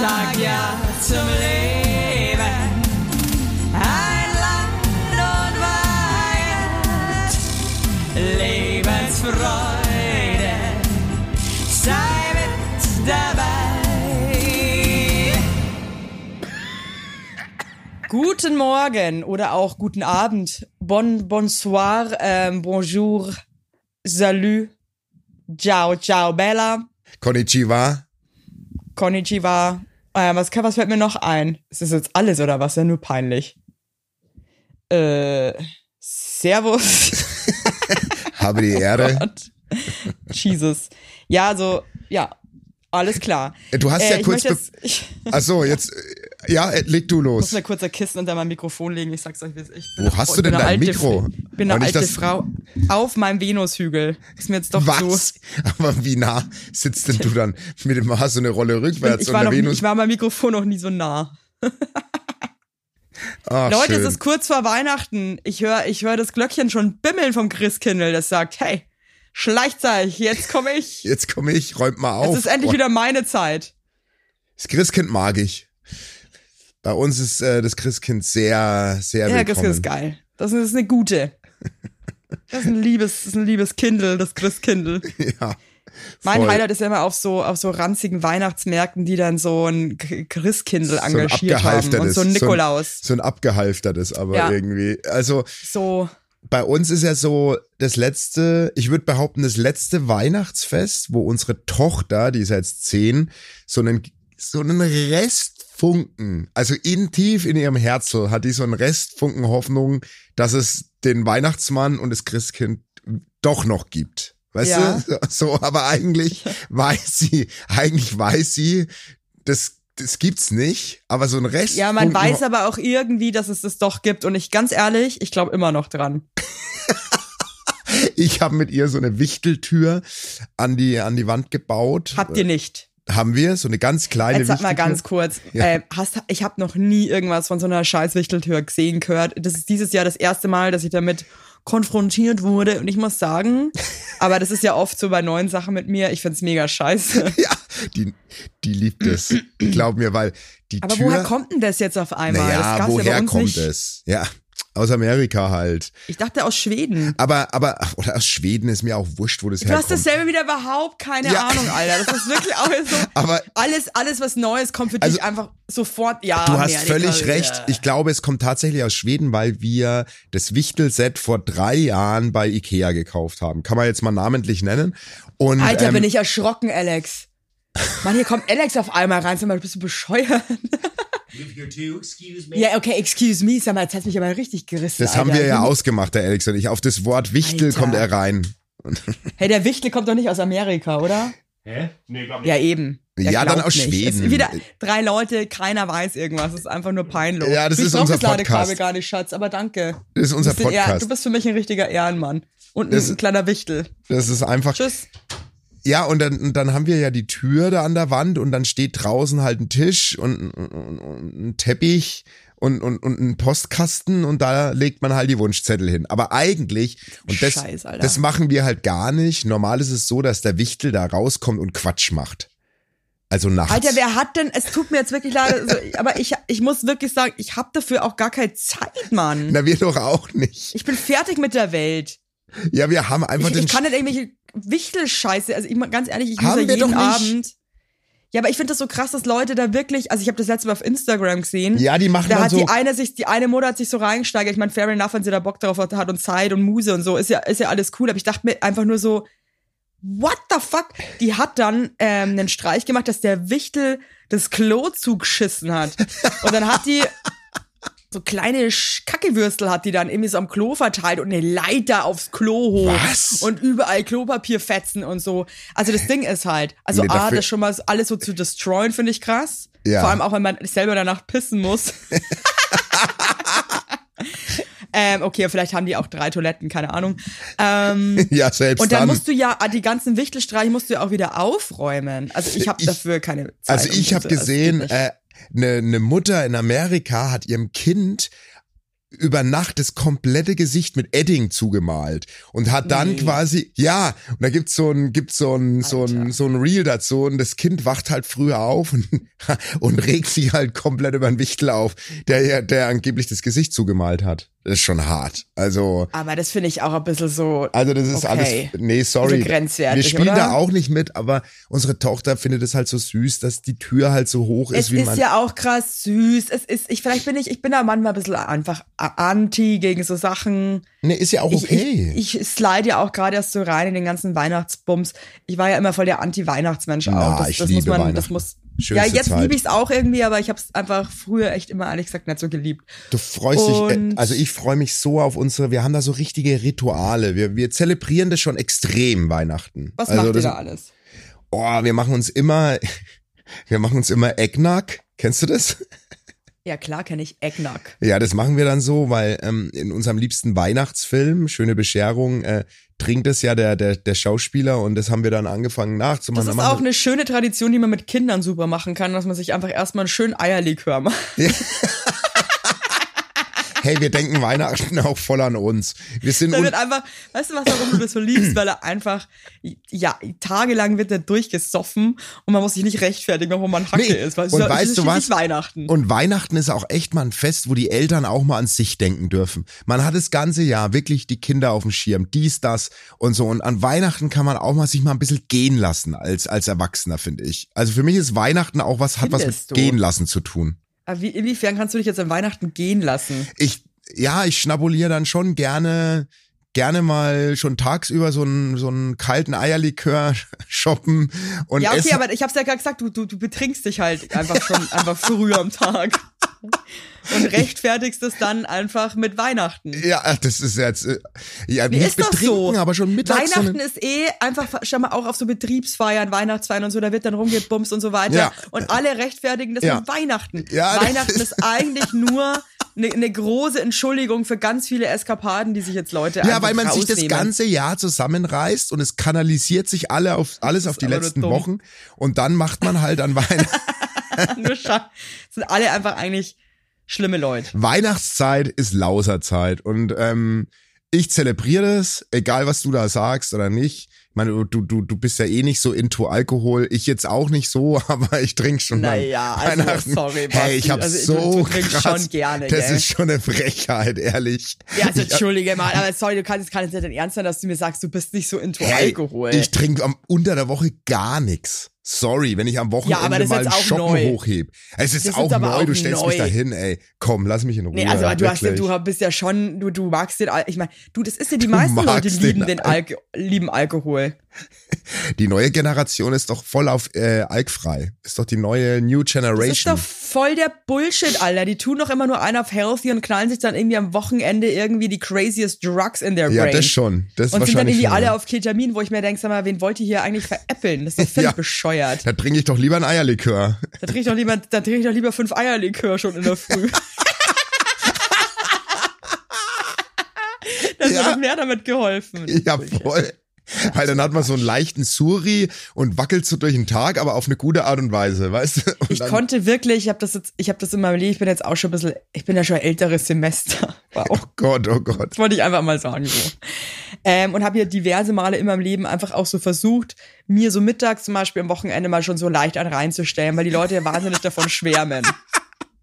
sag ja zum Leben. Ein Land und Weihend, Lebensfreude, sei mit dabei. Guten Morgen oder auch guten Abend. Bon, bonsoir, ähm, bonjour, salut, ciao, ciao, bella, Konnichiwa. konnichiwa. Äh, was, kann- was fällt mir noch ein? Ist das jetzt alles oder was? Ja, nur peinlich. Äh, servus. Habe die Ehre. Gott. Jesus. Ja, also, ja, alles klar. Du hast Äh, ja kurz. jetzt- Ach so, jetzt. Ja, leg du muss los. mir kurz ein Kissen unter mein Mikrofon legen. Ich sag's euch, wie es ist. Ich bin Wo eine- hast ich du bin denn dein alte Mikro? Ich bin eine alte Frau auf meinem Venushügel. Ist mir jetzt doch so. Was? Aber wie nah sitzt denn du dann mit dem hast du eine Rolle rückwärts Ich und war, der noch Venus? ich war meinem Mikrofon noch nie so nah. Ach, Leute, schön. es ist kurz vor Weihnachten. Ich höre ich hör das Glöckchen schon bimmeln vom Christkindl, das sagt, hey, Schleichzeug, jetzt komme ich. Jetzt komme ich, räumt mal auf. Es ist endlich Oh, wieder meine Zeit. Das Christkind mag ich. Bei uns ist äh, das Christkind sehr, sehr Ja, willkommen. Christkind ist geil. Das ist eine gute. Das ist ein liebes, das ist ein liebes Kindle, das Christkindl. Ja. Mein voll. Highlight ist ja immer auf so, auf so ranzigen Weihnachtsmärkten, die dann so ein Christkindl So ein engagiert haben und so ein Nikolaus. So ein abgehalftertes, aber Ja. irgendwie. Also So, bei uns ist ja so das letzte, ich würde behaupten, das letzte Weihnachtsfest, wo unsere Tochter, die ist ja jetzt zehn, so einen, so einen Restfunken, also in tief in ihrem Herzen hat die so einen Restfunken Hoffnung, dass es den Weihnachtsmann und das Christkind doch noch gibt. Weißt Ja. du? So, aber eigentlich weiß sie, eigentlich weiß sie, das, das gibt's nicht, aber so ein Rest. ja, man weiß aber auch irgendwie, dass es das doch gibt. Und ich, ganz ehrlich, ich glaube immer noch dran. Ich habe mit ihr so eine Wichteltür an die, an die Wand gebaut. Habt ihr nicht. Haben wir, so eine ganz kleine Jetzt sag mal ganz kurz. Ja. Äh, hast, ich habe noch nie irgendwas von so einer Scheißwichteltür gesehen, gehört. Das ist dieses Jahr das erste Mal, dass ich damit konfrontiert wurde. Und ich muss sagen, aber das ist ja oft so bei neuen Sachen mit mir, ich find's mega scheiße. Ja, die, die liebt es. Glaub mir, weil die Aber Tür. woher kommt denn das jetzt auf einmal? das naja, woher kommt nicht. es? Ja, aus Amerika halt. Ich dachte aus Schweden. Aber, aber, ach, oder aus Schweden ist mir auch wurscht, wo das Du hast herkommt. dasselbe wieder überhaupt keine Ja. Ahnung, Alter. Das ist wirklich auch so. Aber- alles, alles, was Neues kommt für Also, dich einfach sofort. Ja, Du hast Amerika, völlig ja. recht. Ich glaube, es kommt tatsächlich aus Schweden, weil wir das Wichtelset vor drei Jahren bei Ikea gekauft haben. Kann man jetzt mal namentlich nennen. Und, Alter, ähm, bin ich erschrocken, Alex. Mann, hier kommt Alex auf einmal rein. Sag mal, bist du bescheuert? If you're to excuse me. Ja, okay, excuse me. Sag mal, jetzt hast mich aber richtig gerissen. Das Alter. haben wir ja ausgemacht, der Alex und ich. Auf das Wort Wichtel Alter. kommt er rein. Hey, der Wichtel kommt doch nicht aus Amerika, oder? Hä? Nee, glaub nicht. Ja, eben. Der Ja, dann aus nicht. Schweden. Wieder drei Leute, keiner weiß irgendwas. Es ist einfach nur peinlich. Ja, das ich ist brauch unser das Ladekabel Podcast. gar nicht, Schatz, aber danke. Das ist unser Du Podcast. du bist für mich ein richtiger Ehrenmann. Und ein, Das- ein kleiner Wichtel. Das ist einfach. Tschüss. Ja, und dann, und dann haben wir ja die Tür da an der Wand und dann steht draußen halt ein Tisch und, und, und, ein Teppich und, und, und ein Postkasten und da legt man halt die Wunschzettel hin. Aber eigentlich, und das, Scheiß, das machen wir halt gar nicht. Normal ist es so, dass der Wichtel da rauskommt und Quatsch macht. Also nachts. Alter, wer hat denn, es tut mir jetzt wirklich leid, also, aber ich, ich muss wirklich sagen, ich habe dafür auch gar keine Zeit, Mann. Na, wir doch auch nicht. Ich bin fertig mit der Welt. Ja, wir haben einfach Ich, den ich kann nicht irgendwelche Wichtelscheiße, also ich, ganz ehrlich, ich muss ja jeden. Abend. Ja, aber ich finde das so krass, dass Leute da wirklich, also ich habe das letzte Mal auf Instagram gesehen. Ja, die machen Da hat so. die eine sich, die eine Mutter hat sich so reingesteigert. Ich meine, fair enough, wenn sie da Bock drauf hat, hat und Zeit und Muse und so, ist ja, ist ja alles cool. Aber ich dachte mir einfach nur so, what the fuck? Die hat dann ähm, einen Streich gemacht, dass der Wichtel das Klo zugeschissen hat. Und dann hat die so kleine Kackewürstel hat die dann irgendwie so am Klo verteilt und eine Leiter aufs Klo hoch. Was? Und überall Klopapierfetzen und so. Also das Ding ist halt, also Nee, A, das schon mal alles so zu destroyen, finde ich krass. Ja. Vor allem auch, wenn man selber danach pissen muss. ähm, okay, vielleicht haben die auch drei Toiletten, keine Ahnung. Ähm, ja, selbst und dann, dann. musst du ja die ganzen Wichtelstreiche musst du ja auch wieder aufräumen. Also ich habe dafür keine Zeit. Also ich habe gesehen, äh, eine ne Mutter in Amerika hat ihrem Kind über Nacht das komplette Gesicht mit Edding zugemalt und hat dann Nee. quasi, ja, und da gibt's so ein, gibt's so ein, so ein, so ein Reel dazu und das Kind wacht halt früher auf und, und regt sich halt komplett über den Wichtel auf, der, der angeblich das Gesicht zugemalt hat. Das ist schon hart. Also, Aber das finde ich auch ein bisschen so. also das ist Okay. alles, nee, sorry. Wir spielen oder? da auch nicht mit, aber unsere Tochter findet es halt so süß, dass die Tür halt so hoch ist, es wie ist man. ja auch krass süß. Es ist, ich, vielleicht bin ich, ich bin da manchmal ein bisschen einfach anti gegen so Sachen. nee, ist ja auch Ich, okay. ich, ich slide ja auch gerade erst so rein in den ganzen Weihnachtsbums. Ich war ja immer voll der Anti-Weihnachtsmensch Na, auch. Das, ich das liebe muss man, das muss. Schönste ja, jetzt liebe ich es auch irgendwie, aber ich habe es einfach früher echt immer ehrlich gesagt nicht so geliebt. Du freust dich, äh, Und- also ich freue mich so auf unsere, wir haben da so richtige Rituale. Wir, wir zelebrieren das schon extrem Weihnachten. Was also macht ihr das, da alles? Oh, wir machen uns immer, wir machen uns immer Eggnog. Kennst du das? Ja, klar kenne ich Eggnog. Ja, das machen wir dann so, weil ähm, in unserem liebsten Weihnachtsfilm, Schöne Bescherung, äh, trinkt es ja der, der, der Schauspieler und das haben wir dann angefangen nachzumachen. Das ist auch eine schöne Tradition, die man mit Kindern super machen kann, dass man sich einfach erstmal einen schönen Eierlikör macht. hey, wir denken Weihnachten auch voll an uns. Wir sind Da wird einfach, weißt du was, warum du das so liebst? Weil er einfach, ja, tagelang wird er durchgesoffen und man muss sich nicht rechtfertigen, warum man Hacke Nee, ist. Weil und es weißt ist du was? Weihnachten. Und Weihnachten ist auch echt mal ein Fest, wo die Eltern auch mal an sich denken dürfen. Man hat das ganze Jahr wirklich die Kinder auf dem Schirm, dies, das und so. Und an Weihnachten kann man auch mal sich mal ein bisschen gehen lassen als, als Erwachsener, finde ich. Also für mich ist Weihnachten auch was, hat was mit Findest du? gehen lassen zu tun. Aber wie, inwiefern kannst du dich jetzt an Weihnachten gehen lassen? Ich, ja, ich schnabuliere dann schon gerne, gerne mal schon tagsüber so einen, so einen kalten Eierlikör shoppen und ja, okay, essen. aber ich hab's ja gerade gesagt, du, du, du betrinkst dich halt einfach schon einfach früher am Tag. Und rechtfertigst es dann einfach mit Weihnachten. ja, das ist jetzt, äh, ja, Nee, nicht betrinken, so. aber schon mittags. Weihnachten ist eh einfach, schau mal, auch auf so Betriebsfeiern, Weihnachtsfeiern und so, da wird dann rumgebumst und so weiter. Ja. Und alle rechtfertigen das Ja. mit Weihnachten. Ja, Weihnachten ist- eigentlich nur eine, eine große Entschuldigung für ganz viele Eskapaden, die sich jetzt Leute Ja, weil man sich das ganze Jahr zusammenreißt und es kanalisiert sich alle auf, alles auf die letzten. Wochen und dann macht man halt an Weihnachten. nur scha- sind alle einfach eigentlich schlimme Leute. Weihnachtszeit ist Lauserzeit und ähm, ich zelebriere das, egal was du da sagst oder nicht. Ich meine, du, du, du bist ja eh nicht so into Alkohol. Ich jetzt auch nicht so, aber ich trinke schon mal Naja, also Weihnachten. sorry, Basti. Hey, ich hab Also, du- so du trinkst krass, schon gerne, Das gell? ist schon eine Frechheit, ehrlich. Ja, also Ich- entschuldige mal, aber sorry, du kannst, kann jetzt nicht dein Ernst sein, dass du mir sagst, du bist nicht so into Hey, Alkohol. Ich trinke am unter der Woche gar nix. Sorry, wenn ich am Wochenende Ja, mal einen Schoppen neu. hochheb. Es ist auch neu, auch du stellst neu. mich dahin, ey. Komm, lass mich in Ruhe. Nee, also du hast du bist ja schon, du, du magst den, Al ich meine, du, das ist ja die meisten Leute lieben den Alk lieben Alkohol. Die neue Generation ist doch voll auf äh, alkfrei. Ist doch die neue New Das ist Generation. doch voll der Bullshit, Alter. Die tun doch immer nur einen auf healthy und knallen sich dann irgendwie am Wochenende irgendwie die craziest Drugs in their ja, brain. das schon. Das und sind dann irgendwie schon, alle ja. auf Ketamin, wo ich mir denke, sag mal, wen wollt ihr hier eigentlich veräppeln? Das ist doch völlig Ja. bescheuert. Da trinke ich doch lieber ein Eierlikör. Da trinke ich doch lieber, da trinke ich doch lieber fünf Eierlikör schon in der Früh. Das Ja. hat doch mehr damit geholfen. Ja, voll. Weil dann hat man so einen leichten Suri und wackelt so durch den Tag, aber auf eine gute Art und Weise, weißt du? Und Ich konnte wirklich, ich habe das jetzt, ich habe das in meinem Leben, ich bin jetzt auch schon ein bisschen, ich bin ja schon älteres Semester. Wow. Oh Gott, oh Gott. Das wollte ich einfach mal sagen so. Ähm, und habe hier diverse Male in meinem Leben einfach auch so versucht, mir so mittags zum Beispiel am Wochenende mal schon so leicht einen reinzustellen, weil die Leute ja wahnsinnig davon schwärmen.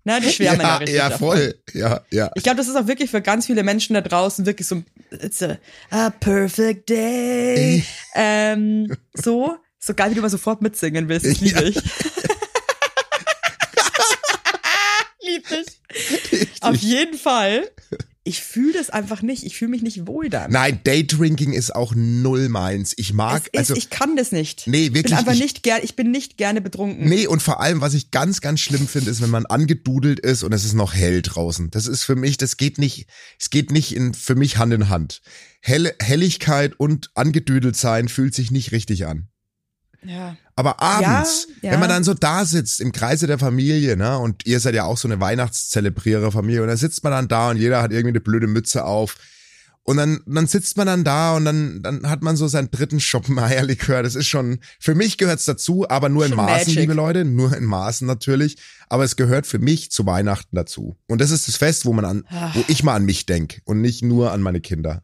Na, die schwärmen ja, Ja, richtig ja, davon. voll. Ja, ja. Ich glaube, das ist auch wirklich für ganz viele Menschen da draußen wirklich so it's a, a perfect day. ähm, so, so geil, wie du mal sofort mitsingen willst. Das liebe Ja. ich. lieb ich. Auf jeden Fall. Ich fühle das einfach nicht. Ich fühle mich nicht wohl dann. Nein, Daydrinking ist auch null meins. Ich mag, es ist, also, ich kann das nicht. nee, ich wirklich. bin einfach ich, nicht gern, ich bin nicht gerne betrunken. Nee, und vor allem, was ich ganz, ganz schlimm finde, ist, wenn man angedudelt ist und es ist noch hell draußen. Das ist für mich, das geht nicht, es geht nicht in, für mich Hand in Hand. Hell, Helligkeit und angedüdelt sein fühlt sich nicht richtig an. Ja. Aber abends, Ja, ja. wenn man dann so da sitzt im Kreise der Familie, ne, und ihr seid ja auch so eine Weihnachtszelebrierer Familie, und da sitzt man dann da und jeder hat irgendwie eine blöde Mütze auf Und dann, dann sitzt man dann da und dann, dann hat man so seinen dritten Schopenhauer-Likör. Das ist schon, für mich gehört's dazu, aber nur in Maßen, Magic. liebe Leute, nur in Maßen natürlich. Aber es gehört für mich zu Weihnachten dazu. Und das ist das Fest, wo man an, wo ich mal an mich denk und nicht nur an meine Kinder.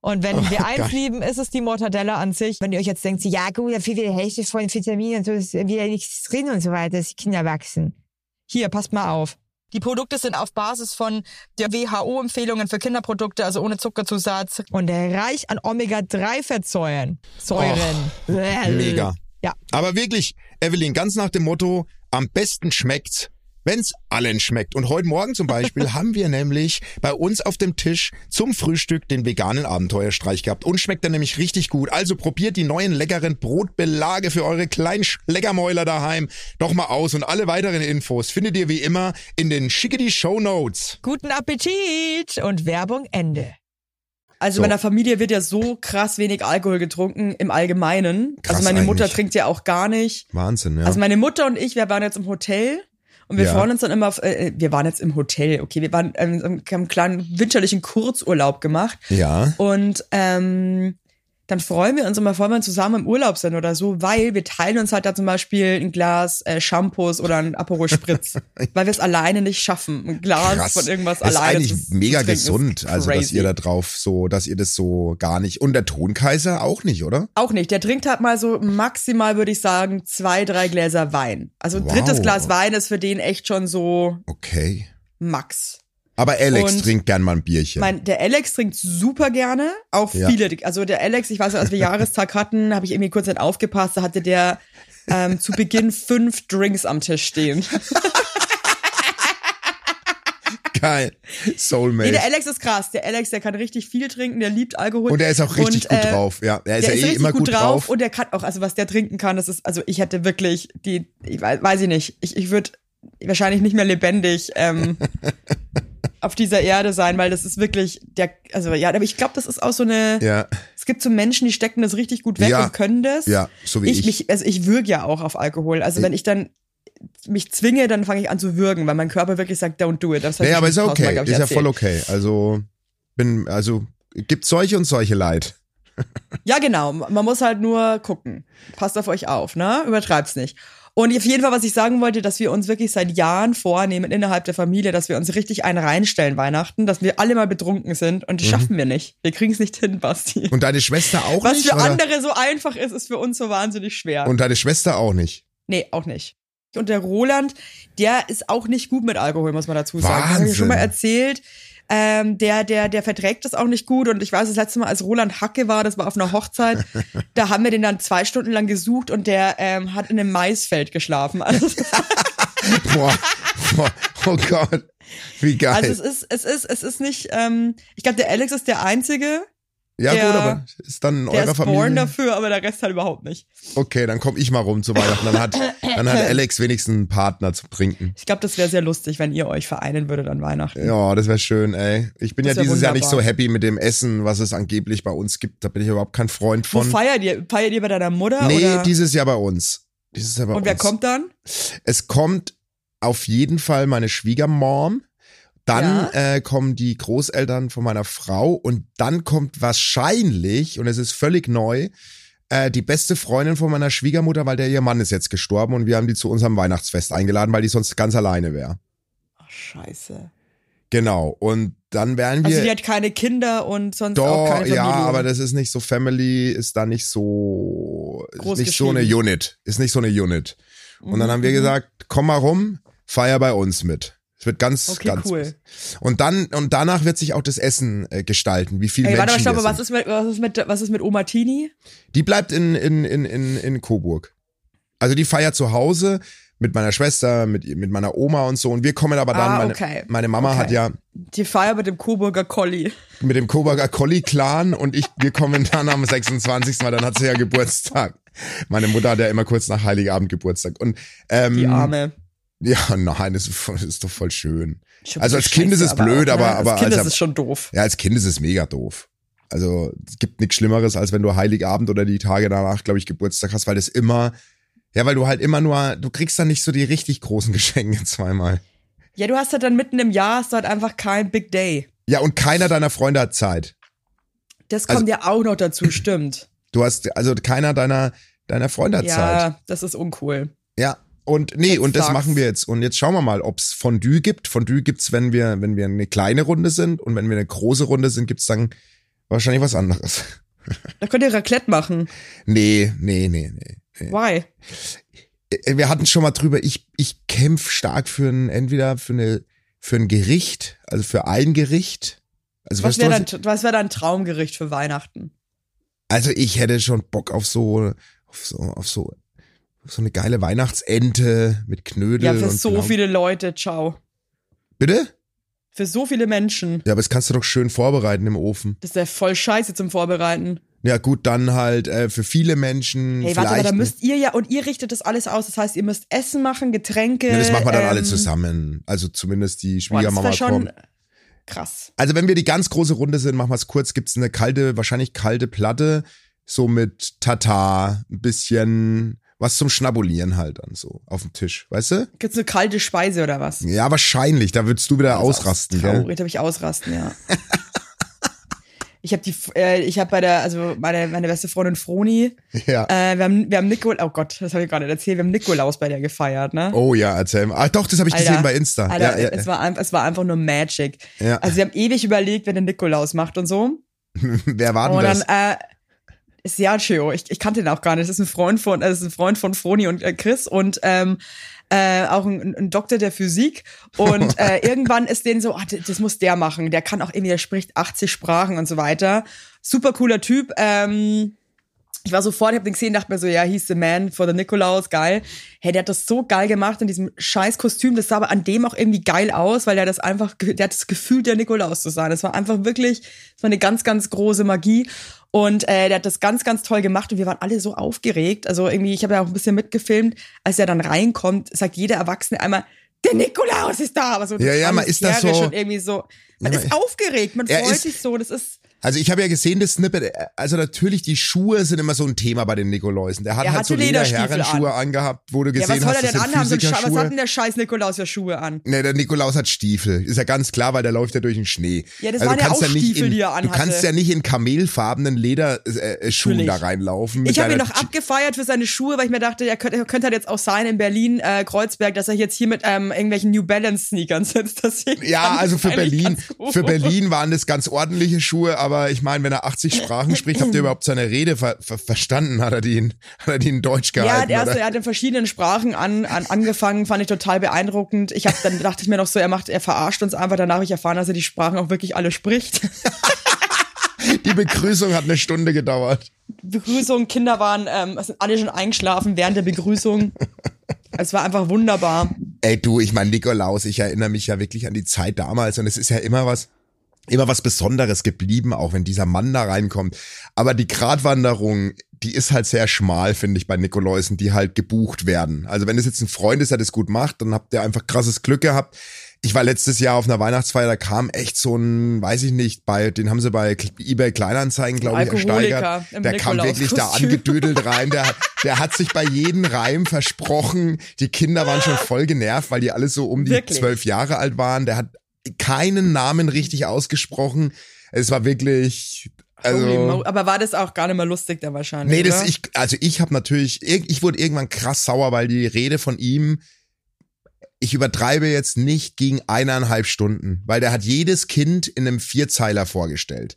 Und wenn wir eins geil. lieben, ist es die Mortadella an sich. Wenn ihr euch jetzt denkt, so, ja gut, da fehlt die Hälfte von Vitaminen und so, ist wieder nichts drin und so weiter, dass die Kinder wachsen. Hier, passt mal auf. Die Produkte sind auf Basis von der WHO-Empfehlungen für Kinderprodukte, also ohne Zuckerzusatz und reich an Omega-3-Fettsäuren. Säuren. Mega. Ja. Aber wirklich, Evelyn, ganz nach dem Motto, am besten schmeckt's, wenn's allen schmeckt. Und heute Morgen zum Beispiel haben wir nämlich bei uns auf dem Tisch zum Frühstück den veganen Abenteuerstreich gehabt. Und schmeckt dann nämlich richtig gut. Also probiert die neuen leckeren Brotbelage für eure kleinen Schleckermäuler daheim doch mal aus. Und alle weiteren Infos findet ihr wie immer in den Schickety Show Notes. Guten Appetit und Werbung Ende. Also So. in meiner Familie wird ja so krass wenig Alkohol getrunken im Allgemeinen. Krass also meine Mutter eigentlich. trinkt ja auch gar nicht. Wahnsinn, ja. Also meine Mutter und ich, wir waren jetzt im Hotel und wir Ja. freuen uns dann immer, auf, äh, wir waren jetzt im Hotel, okay, wir waren, ähm, haben einen kleinen winterlichen Kurzurlaub gemacht ja. und ähm, dann freuen wir uns immer, voll, wenn wir zusammen im Urlaub sind oder so, weil wir teilen uns halt da zum Beispiel ein Glas äh, Shampoos oder ein Aperol Spritz, weil wir es alleine nicht schaffen, ein Glas Krass. von irgendwas das alleine ist eigentlich mega trinken, gesund, also dass ihr da drauf so, dass ihr das so gar nicht. Und der Tonkaiser auch nicht, oder? Auch nicht. Der trinkt halt mal so maximal, würde ich sagen, zwei, drei Gläser Wein. Also ein Wow. drittes Glas Wein ist für den echt schon so Okay. Max. Aber Alex Und trinkt gern mal ein Bierchen. Mein, der Alex trinkt super gerne, auch Ja. viele. Also der Alex, ich weiß noch, als wir Jahrestag hatten, habe ich irgendwie kurz nicht aufgepasst, da hatte der ähm, zu Beginn fünf Drinks am Tisch stehen. Geil. Soulmate. Nee, der Alex ist krass. Der Alex, der kann richtig viel trinken, der liebt Alkohol. und er ist auch richtig Und, gut äh, drauf. Ja, er ist der ja ist eh immer gut, gut drauf, und der kann auch, also was der trinken kann, das ist, also ich hätte wirklich die, ich weiß, weiß ich nicht, ich, ich würde wahrscheinlich nicht mehr lebendig ähm, auf dieser Erde sein, weil das ist wirklich der, also ja, aber ich glaube, das ist auch so eine, Ja, es gibt so Menschen, die stecken das richtig gut weg Ja. und können das. ja, so wie ich. ich, mich, also ich würge ja auch auf Alkohol. Also wenn ich dann mich zwinge, dann fange ich an zu würgen, weil mein Körper wirklich sagt, don't do it. Das ich aber ist okay. glaub ich, Ist ja voll okay. Also bin, also gibt solche und solche Leid. Ja, genau. Man muss halt nur gucken. Passt auf euch auf, ne? Übertreibt's nicht. Und auf jeden Fall, was ich sagen wollte, dass wir uns wirklich seit Jahren vornehmen innerhalb der Familie, dass wir uns richtig einen reinstellen Weihnachten, dass wir alle mal betrunken sind und das schaffen wir nicht. Wir kriegen's nicht hin, Basti. Mhm. Und deine Schwester auch Was nicht? für oder? andere so einfach ist, ist für uns so wahnsinnig schwer. Und deine Schwester auch nicht. nee, auch nicht. Und der Roland, der ist auch nicht gut mit Alkohol, muss man dazu sagen. Das habe ich Wahnsinn. schon mal erzählt. Ähm, der, der, der verträgt das auch nicht gut. Und ich weiß, das letzte Mal, als Roland Hacke war, das war auf einer Hochzeit, da haben wir den dann zwei Stunden lang gesucht und der ähm, hat in einem Maisfeld geschlafen. Also, Boah, boah, oh Gott. Wie geil. also es ist, es ist, es ist nicht, ähm, ich glaube, der Alex ist der Einzige, ja, der- gut, aber ist dann in der eurer ist born Familie. dafür, aber der Rest halt überhaupt nicht. Okay, dann komm ich mal rum zu Weihnachten. Dann hat, dann hat Alex wenigstens einen Partner zum Trinken. Ich glaube, das wäre sehr lustig, wenn ihr euch vereinen würdet an Weihnachten. Ja, das wäre schön, ey. Ich bin Das ja dieses Jahr nicht wunderbar. so happy mit dem Essen, was es angeblich bei uns gibt. Da bin ich überhaupt kein Freund Wo von. feiert ihr? Feiert ihr bei deiner Mutter? Nee, oder? dieses Jahr bei uns. Dieses Jahr bei und wer uns. kommt dann? Es kommt auf jeden Fall meine Schwiegermom. Dann äh, kommen die Großeltern von meiner Frau und dann kommt wahrscheinlich, und es ist völlig neu, äh, die beste Freundin von meiner Schwiegermutter, weil der ihr Mann ist jetzt gestorben und wir haben die zu unserem Weihnachtsfest eingeladen, weil die sonst ganz alleine wäre. Ach, scheiße. Genau. Und dann werden wir. Also die hat keine Kinder und sonst auch Doch, keine Familie. ja, aber das ist nicht so Family, ist da nicht so, ist Groß nicht so eine. Unit, ist nicht so eine Unit. Und dann Mhm, haben wir mhm. gesagt, komm mal rum, feier bei uns mit. Es wird ganz, Okay, ganz. cool. Und dann, und danach wird sich auch das Essen äh, gestalten, wie viele Ey, warte mal, Menschen wir was ist mit, was ist mit, was ist mit Oma Tini? Die bleibt in, in, in, in, in Coburg. Also die feiert zu Hause, mit meiner Schwester, mit, mit meiner Oma und so. Und wir kommen aber dann, Ah, meine, okay. meine Mama Okay. hat ja Die Feier mit dem Coburger Collie. mit dem Coburger Collie Clan und ich, wir kommen dann am 26. weil dann hat sie ja Geburtstag. Meine Mutter hat ja immer kurz nach Heiligabend Geburtstag. Und ähm, Die Arme. Ja, nein, das ist, das ist doch voll schön. Also als Kind ist es Scheiße, blöd, auch, aber, ne? aber als Kind als, ist es schon doof. ja, als Kind ist es mega doof. Also es gibt nichts Schlimmeres, als wenn du Heiligabend oder die Tage danach, glaube ich, Geburtstag hast, weil das immer, ja, weil du halt immer nur, du kriegst dann nicht so die richtig großen Geschenke zweimal. Ja, du hast halt dann mitten im Jahr hast du halt einfach kein Big Day. Ja, und keiner deiner Freunde hat Zeit. Das Also- kommt ja auch noch dazu, stimmt. Du hast, also keiner deiner, deiner Freunde hat Zeit. Ja, das ist uncool. Ja. Und nee, That und das sucks. machen wir jetzt. Und jetzt schauen wir mal, ob's Fondue gibt. Fondue gibt's, wenn wir, wenn wir eine kleine Runde sind. Und wenn wir eine große Runde sind, gibt's dann wahrscheinlich was anderes. Da könnt ihr Raclette machen. Nee, nee, nee, nee. nee. Why? Äh, Wir hatten schon mal drüber, ich, ich kämpf stark für ein, entweder für eine, für ein Gericht, also für ein Gericht. Also, Was wäre dein, was wär dein Traumgericht für Weihnachten? also ich hätte schon Bock auf so, auf so, auf so, so eine geile Weihnachtsente mit Knödel Ja, für so Blau- viele Leute, ciao. Bitte? Für so viele Menschen. Ja, aber das kannst du doch schön vorbereiten im Ofen. Das ist ja voll scheiße zum Vorbereiten. Ja, gut, dann halt äh, für viele Menschen. Hey, warte, aber da müsst ihr ja, und ihr richtet das alles aus. Das heißt, ihr müsst Essen machen, Getränke. Ja, das machen wir dann alle ähm, zusammen. Also zumindest die Boah, das Schwiegermama schon kommt. krass. Also wenn wir die ganz große Runde sind, machen wir es kurz, gibt's eine kalte, wahrscheinlich kalte Platte, so mit Tatar, ein bisschen was zum Schnabulieren halt dann so auf dem Tisch, weißt du? Gibt's eine kalte Speise oder was? Ja, wahrscheinlich, da würdest du wieder Das ausrasten, gell? Traurig, da ich ausrasten, ja. ich habe die, äh, ich habe bei der, also meine, meine beste Freundin Froni, Ja. äh, wir haben, wir haben Nikolaus, oh Gott, das habe ich gerade erzählt, wir haben Nikolaus bei der gefeiert, ne? Oh ja, erzähl mal. Ah, doch, das habe ich Alter, gesehen bei Insta. Alter, ja, ja, Es, war, es war einfach nur Magic. ja. Also wir haben ewig überlegt, wer den Nikolaus macht und so. Wer war denn Und das? dann, äh, Sergio, ich, ich kannte ihn auch gar nicht. Das ist ein Freund von, das ist ein Freund von Froni und äh, Chris und ähm, äh, auch ein, ein Doktor der Physik. Und äh, irgendwann ist denen so, ah, das muss der machen. Der kann auch irgendwie, der spricht 80 Sprachen und so weiter. Super cooler Typ. Ähm, ich war sofort, ich hab den gesehen, dachte mir so, ja, he's the man for the Nikolaus, geil. Hey, der hat das so geil gemacht in diesem scheiß Kostüm. Das sah aber an dem auch irgendwie geil aus, weil der das einfach, der hat das Gefühl, der Nikolaus zu sein. Das war einfach wirklich, das war eine ganz, ganz große Magie. Und äh, der hat das ganz, ganz toll gemacht und wir waren alle so aufgeregt. Also irgendwie, ich habe ja auch ein bisschen mitgefilmt, als er dann reinkommt, sagt jeder Erwachsene einmal, der Nikolaus ist da, aber so Ja, ja, man ist da hysterisch so- und irgendwie so, man Ja, ist aufgeregt, man freut sich so, das ist, Also ich habe ja gesehen, das Snippet, also natürlich die Schuhe sind immer so ein Thema bei den Nikoläusen. Der hat Er halt so Lederherrenschuhe angehabt, wo du ja, gesehen was soll hast, er das denn anhaben? Was hat denn der scheiß Nikolaus für Schuhe an? Nee, der Nikolaus hat Stiefel. Ist ja ganz klar, weil der läuft ja durch den Schnee. Ja, das also waren ja auch nicht Stiefel, in, die er Du kannst anhatte. ja nicht in kamelfarbenen Lederschuhen äh, Schuhen da reinlaufen. Ich habe ihn noch abgefeiert für seine Schuhe, weil ich mir dachte, er könnte, er könnte halt jetzt auch sein in Berlin, äh, Kreuzberg, dass er jetzt hier mit ähm, irgendwelchen New Balance Sneakern sitzt. Ja, also für Berlin, für Berlin waren das ganz ordentliche Schuhe, aber ich meine, wenn er 80 Sprachen spricht, habt ihr überhaupt seine Rede ver ver verstanden? Hat er die in, hat er die in Deutsch Ja, gehalten? er, hat- oder? er hat in verschiedenen Sprachen an, an, angefangen, fand ich total beeindruckend. Ich habe dann dachte ich mir noch so, er macht, er verarscht uns einfach. Danach habe ich erfahren, dass er die Sprachen auch wirklich alle spricht. Die Begrüßung hat eine Stunde gedauert. Begrüßung, Kinder waren, ähm, sind alle schon eingeschlafen während der Begrüßung. Es war einfach wunderbar. Ey, du, ich mein Nikolaus, ich erinnere mich ja wirklich an die Zeit damals und es ist ja immer was, immer was Besonderes geblieben, auch wenn dieser Mann da reinkommt. Aber die Gratwanderung, die ist halt sehr schmal, finde ich, bei Nikoläusen, die halt gebucht werden. Also wenn es jetzt ein Freund ist, der das gut macht, dann habt ihr einfach krasses Glück gehabt. Ich war letztes Jahr auf einer Weihnachtsfeier, da kam echt so ein, weiß ich nicht, bei, den haben sie bei eBay Kleinanzeigen, glaube ich, ersteigert. Der kam wirklich da angedüdelt rein, der, hat- der hat sich bei jedem Reim versprochen. Die Kinder waren schon voll genervt, weil die alle so um die Wirklich? zwölf Jahre alt waren. Der hat keinen Namen richtig ausgesprochen. Es war wirklich, also, Aber war das auch gar nicht mehr lustig da wahrscheinlich? nee, das oder? ich, also ich habe natürlich, ich wurde irgendwann krass sauer, weil die Rede von ihm, ich übertreibe jetzt nicht gegen eineinhalb Stunden, weil der hat jedes Kind in einem Vierzeiler vorgestellt.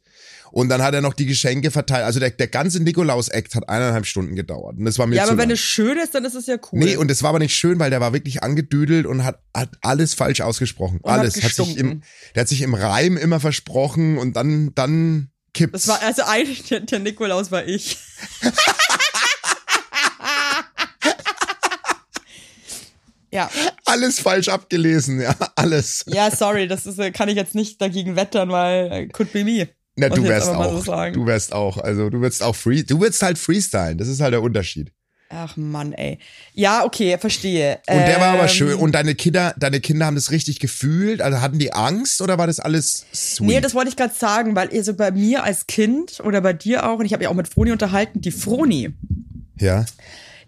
Und dann hat er noch die Geschenke verteilt. Also der, der ganze Nikolaus-Act hat eineinhalb Stunden gedauert. Und das war mir Ja, aber wenn lang. es schön ist, dann ist es ja cool. Nee, und es war aber nicht schön, weil der war wirklich angedüdelt und hat, hat alles falsch ausgesprochen. Und hat alles. Hat, sich gestunken. im, der hat sich im Reim immer versprochen und dann, dann kippt's. das war also eigentlich der, der Nikolaus war ich. Ja. Alles falsch abgelesen, ja, alles. Ja, sorry, das ist, kann ich jetzt nicht dagegen wettern, weil äh, could be me. Na, du wärst auch. so du wärst auch. Also du würdest auch free, du würdest halt freestylen. Das ist halt der Unterschied. Ach Mann, ey. Ja, okay, verstehe. Und der war aber Ähm, schön. Und deine Kinder, deine Kinder haben das richtig gefühlt? Also hatten die Angst oder war das alles sweet? Nee, das wollte ich gerade sagen, weil also bei mir als Kind oder bei dir auch, und ich habe ja auch mit Froni unterhalten, die Froni, ja.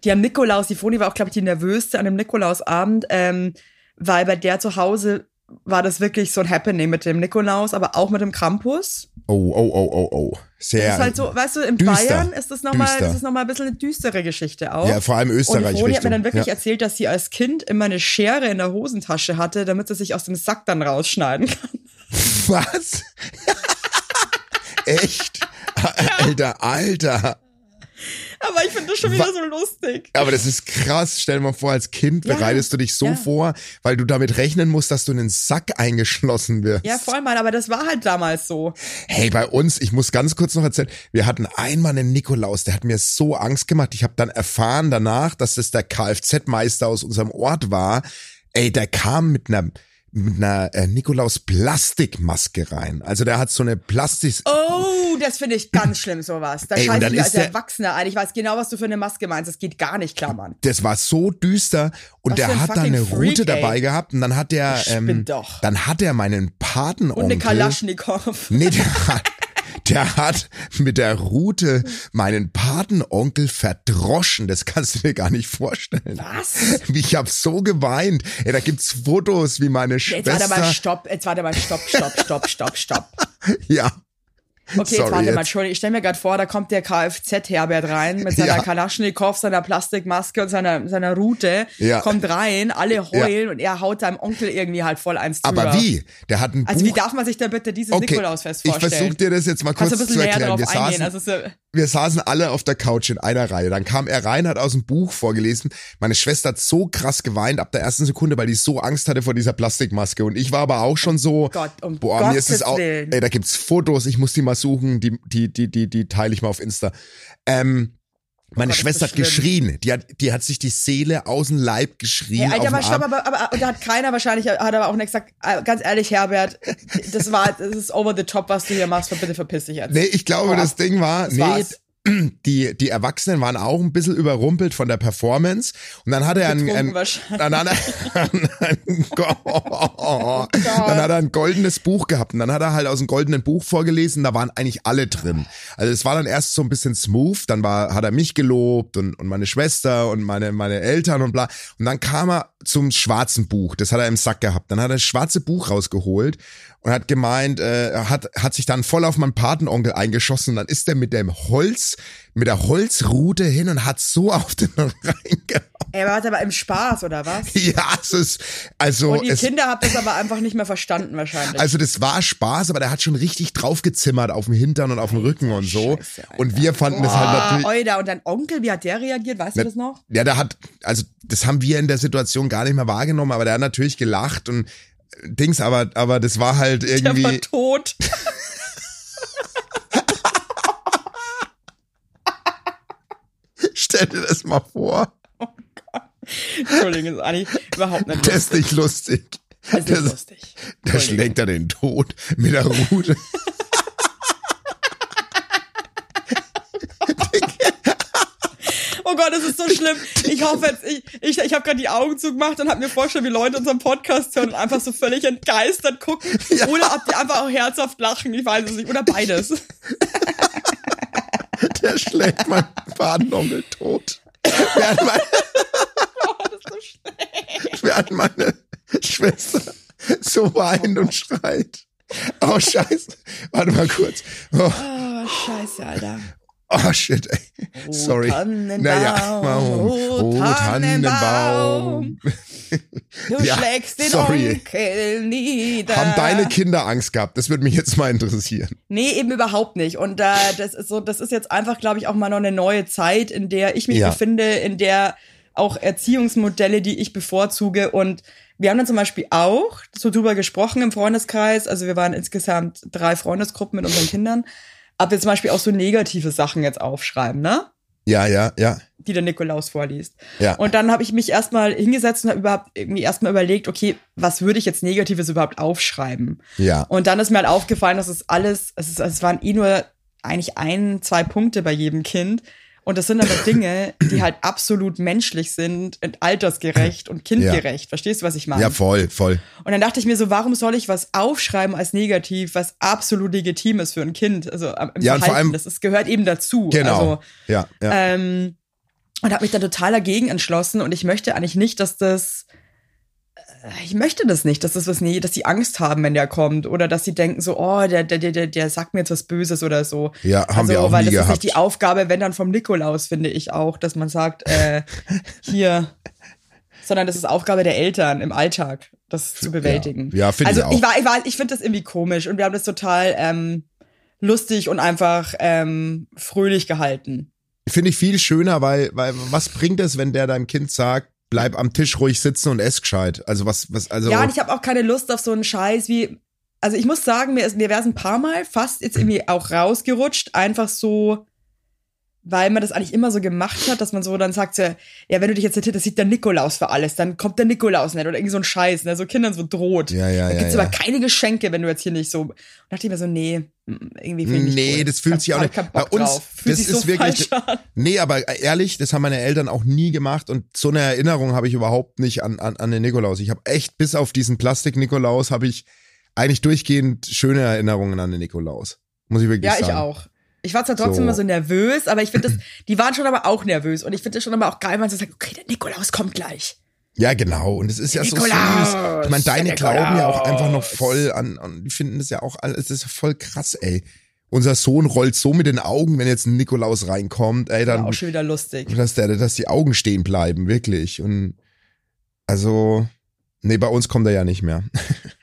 Die am Nikolaus, die Froni war auch, glaube ich, die nervöste an dem Nikolausabend, ähm, weil bei der zu Hause war das wirklich so ein Happening mit dem Nikolaus, aber auch mit dem Krampus. Oh, oh, oh, oh, oh. Sehr. Das ist halt so, weißt du, in düster. Bayern ist das nochmal, das noch mal ein bisschen eine düstere Geschichte auch. Ja, vor allem Und Österreich. Froni hat mir dann wirklich ja. erzählt, dass sie als Kind immer eine Schere in der Hosentasche hatte, damit sie sich aus dem Sack dann rausschneiden kann. Was? Echt? Alter, Alter. Aber ich finde das schon wieder so lustig. Aber das ist krass. Stell dir mal vor, als Kind Ja, bereitest du dich so ja. vor, weil du damit rechnen musst, dass du in den Sack eingeschlossen wirst. Ja, voll mal, aber das war halt damals so. Hey, bei uns, ich muss ganz kurz noch erzählen, wir hatten einmal einen Nikolaus, der hat mir so Angst gemacht. Ich habe dann erfahren danach, dass es der Kfz-Meister aus unserem Ort war. Ey, der kam mit einer mit einer äh, Nikolaus Plastikmaske rein. Also der hat so eine Plastik Oh, das finde ich ganz schlimm, sowas. Da scheiße ich als ist der- Erwachsener ein. Ich weiß genau, was du für eine Maske meinst. Das geht gar nicht, klar, Mann. das war so düster und Was der hat da eine Freak, Route ey. dabei gehabt und dann hat der Ich ähm, doch. dann hat er meinen Patenonkel Und eine Kalaschnikow. Nee, der hat, der hat mit der Route meinen Patenonkel verdroschen. Das kannst du dir gar nicht vorstellen. Was? Ich hab so geweint. Ey, da gibt's Fotos, wie meine Jetzt warte mal, Schwester. stopp. Jetzt warte mal, stopp, stopp, stopp, stopp, stopp. Ja. Okay, jetzt warte jetzt. mal, Entschuldigung. Ich stelle mir gerade vor, da kommt der Kfz-Herbert rein mit seiner Ja. Kalaschnikow, seiner Plastikmaske und seiner, seiner Route. Ja. Kommt rein, alle heulen und er haut seinem Onkel irgendwie halt voll eins drüber. Aber wie? Der hat ein Also Buch. wie darf man sich da bitte dieses okay, Nikolausfest ich vorstellen? versuche dir das jetzt mal kurz Kannst du ein bisschen zu näher erklären. Wir eingehen? saßen, Also so, wir saßen alle auf der Couch in einer Reihe. Dann kam er rein, hat aus dem Buch vorgelesen. Meine Schwester hat so krass geweint ab der ersten Sekunde, weil die so Angst hatte vor dieser Plastikmaske. Und ich war aber auch schon so, Gott, um boah, mir ist es Gottes auch, Willen. ey, da gibt's Fotos, ich muss die mal suchen, die, die, die, die, die teile ich mal auf Insta. Ähm, meine Gott, Schwester hat geschrien. Die hat, die hat sich die Seele aus dem Leib geschrien. Hey, Alter, aber stopp, aber, aber, aber da hat keiner wahrscheinlich, hat aber auch nicht gesagt, äh, ganz ehrlich, Herbert, das war, das ist over the top, was du hier machst, bitte verpiss dich jetzt. Nee, ich glaube, das. Ding war, Das nee, war's. Die, die Erwachsenen waren auch ein bisschen überrumpelt von der Performance. Und dann hat er ein, Betrunken ein, wahrscheinlich. dann hat er, ein, dann hat er ein goldenes Buch gehabt. Und dann hat er halt aus dem goldenen Buch vorgelesen, da waren eigentlich alle drin. Also es war dann erst so ein bisschen smooth, dann war, hat er mich gelobt und, und meine Schwester und meine, meine Eltern und bla. Und dann kam er zum schwarzen Buch, das hat er im Sack gehabt. Dann hat er das schwarze Buch rausgeholt und hat gemeint, äh, hat, hat sich dann voll auf meinen Patenonkel eingeschossen. Und dann ist er mit dem Holz, mit der Holzrute hin und hat so auf den reingehauen. Er war aber im Spaß, oder was? Ja, es ist, also, Und ihr es, Kinder habt das aber einfach nicht mehr verstanden, wahrscheinlich. also das war Spaß, aber der hat schon richtig draufgezimmert auf dem Hintern und auf dem Rücken und so. Scheiße, und wir fanden das halt natürlich. Oida, und dein Onkel, wie hat der reagiert? Weißt du das noch? Ja, der hat, also das haben wir in der Situation gar nicht mehr wahrgenommen, aber der hat natürlich gelacht und Dings, aber, aber das war halt Der war irgendwie. tot. Stell dir das mal vor. Entschuldigung, ist eigentlich überhaupt nicht Das lustig. ist nicht lustig. Das ist Das, lustig. da schlägt er den Tod mit der Rute. Oh Gott, das ist so schlimm. Ich hoffe jetzt, ich, ich, ich habe gerade die Augen zugemacht und habe mir vorgestellt, wie Leute unseren Podcast hören und einfach so völlig entgeistert gucken. Oder ob die einfach auch herzhaft lachen, ich weiß es nicht. Oder beides. Der schlägt meinen Patenonkel tot. Während meine, Oh, das ist so schlimm. während meine Schwester so weint und schreit. Oh, scheiße. Warte mal kurz. Oh, Oh, scheiße, Alter. Oh shit, ey. Sorry. Tannenbaum, Naja, oh, oh, Tannenbaum. Du Ja, schlägst den sorry. Onkel nieder. Haben deine Kinder Angst gehabt? Das würde mich jetzt mal interessieren. Nee, eben überhaupt nicht. Und äh, das ist so, das ist jetzt einfach, glaube ich, auch mal noch eine neue Zeit, in der ich mich Ja. befinde, in der auch Erziehungsmodelle, die ich bevorzuge. Und wir haben dann zum Beispiel auch so drüber gesprochen im Freundeskreis. Also wir waren insgesamt drei Freundesgruppen mit unseren Kindern. Ob wir zum Beispiel auch so negative Sachen jetzt aufschreiben, ne? Ja, ja, ja. die der Nikolaus vorliest. Ja. Und dann habe ich mich erstmal hingesetzt und habe überhaupt irgendwie erstmal überlegt, okay, was würde ich jetzt Negatives überhaupt aufschreiben? Ja. Und dann ist mir halt aufgefallen, dass es alles, es, ist, es waren eh nur eigentlich ein, zwei Punkte bei jedem Kind. Und das sind aber Dinge, die halt absolut menschlich sind und altersgerecht und kindgerecht. Verstehst du, was ich meine? Ja, voll, voll. Und dann dachte ich mir so, warum soll ich was aufschreiben als negativ, was absolut legitim ist für ein Kind? Also im Ja, und Verhalten, vor allem- das ist, gehört eben dazu. Genau. Also, ja, ja. ähm, und habe mich dann total dagegen entschlossen und ich möchte eigentlich nicht, dass das äh, ich möchte das nicht, dass das was nee, dass die Angst haben, wenn der kommt oder dass sie denken so, oh, der der der der, sagt mir jetzt was Böses oder so. Ja, haben also, wir auch weil nie das ist gehabt. nicht die Aufgabe, wenn dann vom Nikolaus finde ich auch, dass man sagt, äh, hier sondern das ist Aufgabe der Eltern im Alltag, das zu bewältigen. Ja, finde also ich auch. ich war, ich war, ich finde das irgendwie komisch und wir haben das total ähm, lustig und einfach ähm, fröhlich gehalten. Finde ich viel schöner, weil, weil was bringt es, wenn der deinem Kind sagt, bleib am Tisch ruhig sitzen und ess gescheit? Also was, was, also. Ja, und ich habe auch keine Lust auf so einen Scheiß wie. Also ich muss sagen, mir, mir wäre es ein paar Mal fast jetzt irgendwie auch rausgerutscht, einfach so, weil man das eigentlich immer so gemacht hat, dass man so dann sagt, so, ja, wenn du dich jetzt das sieht der Nikolaus für alles, dann kommt der Nikolaus nicht oder irgendwie so ein Scheiß, ne, so Kindern so droht. Ja, ja, da ja, gibt's ja. aber keine Geschenke, wenn du jetzt hier nicht so. Und dachte ich mir so, nee, mm, irgendwie finde ich nicht Nee, cool. das fühlt sich auch nicht. Bei uns, drauf. Fühlt das sich so ist wirklich. Nee, aber ehrlich, das haben meine Eltern auch nie gemacht und so eine Erinnerung habe ich überhaupt nicht an, an, an den Nikolaus. Ich habe echt bis auf diesen Plastik-Nikolaus habe ich eigentlich durchgehend schöne Erinnerungen an den Nikolaus. Muss ich wirklich Ja, sagen. ich auch. Ich war zwar trotzdem So. immer so nervös, aber ich finde das, die waren schon aber auch nervös. Und ich finde das schon aber auch geil, wenn man so sagt, okay, der Nikolaus kommt gleich. Ja, genau. Und es ist ja so Nikolaus, süß. Ich meine, deine glauben ja auch einfach noch voll an, und die finden das ja auch alles, das ist ja voll krass, ey. Unser Sohn rollt so mit den Augen, wenn jetzt ein Nikolaus reinkommt, ey, dann, auch schon wieder lustig. dass der, dass die Augen stehen bleiben, wirklich. Und, also, nee, bei uns kommt er ja nicht mehr.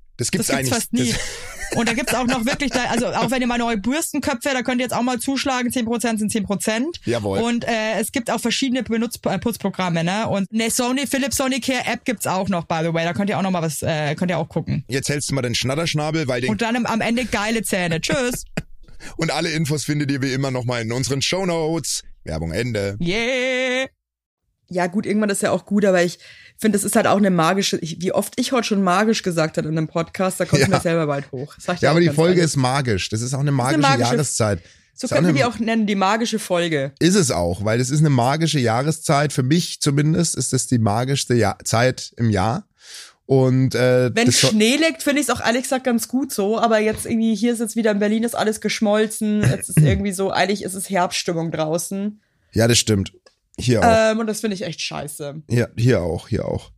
Das gibt's, Das gibt's eigentlich. fast nie. Und da gibt's auch noch wirklich, da, also auch wenn ihr mal neue Bürstenköpfe, da könnt ihr jetzt auch mal zuschlagen, 10% sind 10%. Jawohl. Und äh, es gibt auch verschiedene Benutz äh, Putzprogramme, ne? Und eine Sony, Philips Sonicare App gibt's auch noch, by the way. Da könnt ihr auch noch mal was, äh, könnt ihr auch gucken. jetzt hältst du mal den Schnatterschnabel, weil den Und dann am, am Ende geile Zähne. Tschüss. Und alle Infos findet ihr wie immer nochmal in unseren Shownotes. Werbung Ende. Yeah. Ja, gut, irgendwann ist ja auch gut, aber ich finde, das ist halt auch eine magische, ich, wie oft ich heute schon magisch gesagt habe in einem Podcast, da kommt Ja. mir selber bald hoch. Ja, aber die Folge ehrlich. ist magisch. Das ist auch eine magische, magische- Jahreszeit. So könnten wir eine- die auch nennen, die magische Folge. Ist es auch, weil das ist eine magische Jahreszeit. Für mich zumindest ist das die magischste Jahr Zeit im Jahr. Und äh, Wenn Schnee liegt, finde ich es auch ehrlich gesagt ganz gut so, aber jetzt irgendwie, hier ist jetzt wieder in Berlin ist alles geschmolzen, jetzt ist irgendwie so, eigentlich ist es Herbststimmung draußen. ja, das stimmt. Hier auch. Ähm, und das finde ich echt scheiße. Hier, hier auch, hier auch.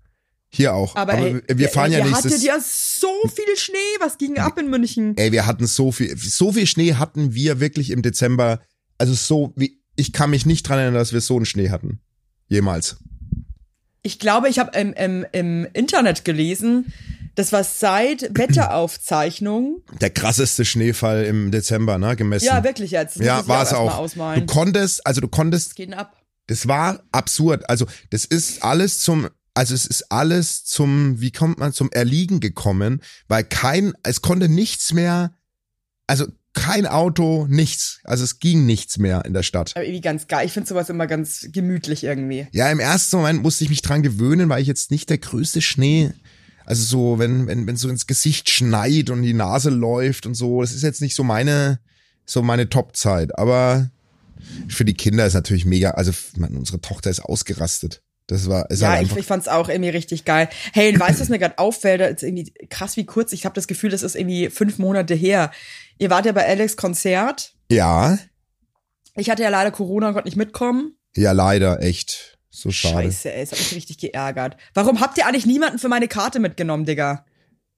Hier auch. Aber, ey, wir fahren ihr, ja ihr nächstes hattet ja so viel Schnee, was ging ab in München? Ey, wir hatten so viel, so viel Schnee hatten wir wirklich im Dezember. Also so wie, ich kann mich nicht dran erinnern, dass wir so einen Schnee hatten. Jemals. Ich glaube, ich habe im, im, im Internet gelesen, das war seit Wetteraufzeichnung. Der krasseste Schneefall im Dezember, ne, gemessen. Ja, wirklich jetzt. Das Ja, war es auch. Du konntest, also du konntest Was geht ab? Das war absurd. Also, das ist alles zum, also es ist alles zum, wie kommt man zum Erliegen gekommen, weil kein, es konnte nichts mehr, also kein Auto, nichts. Also es ging nichts mehr in der Stadt. Aber irgendwie ganz geil. Ich finde sowas immer ganz gemütlich irgendwie. Ja, im ersten Moment musste ich mich dran gewöhnen, weil ich jetzt nicht der größte Schnee, also so, wenn, wenn, wenn so ins Gesicht schneit und die Nase läuft und so, das ist jetzt nicht so meine, so meine Top-Zeit. Aber für die Kinder ist natürlich mega, also man, unsere Tochter ist ausgerastet. Das war, ist Ja, halt ich, ich fand's auch irgendwie richtig geil. Hey, weißt du, was mir gerade auffällt? Das ist irgendwie krass wie kurz. Ich habe das Gefühl, das ist irgendwie fünf Monate her. Ihr wart ja bei Alex Konzert. ja, Ich hatte ja leider Corona und konnte nicht mitkommen. ja, leider, echt. So schade. Scheiße, ey, es hat mich richtig geärgert. Warum habt ihr eigentlich niemanden für meine Karte mitgenommen, Digga?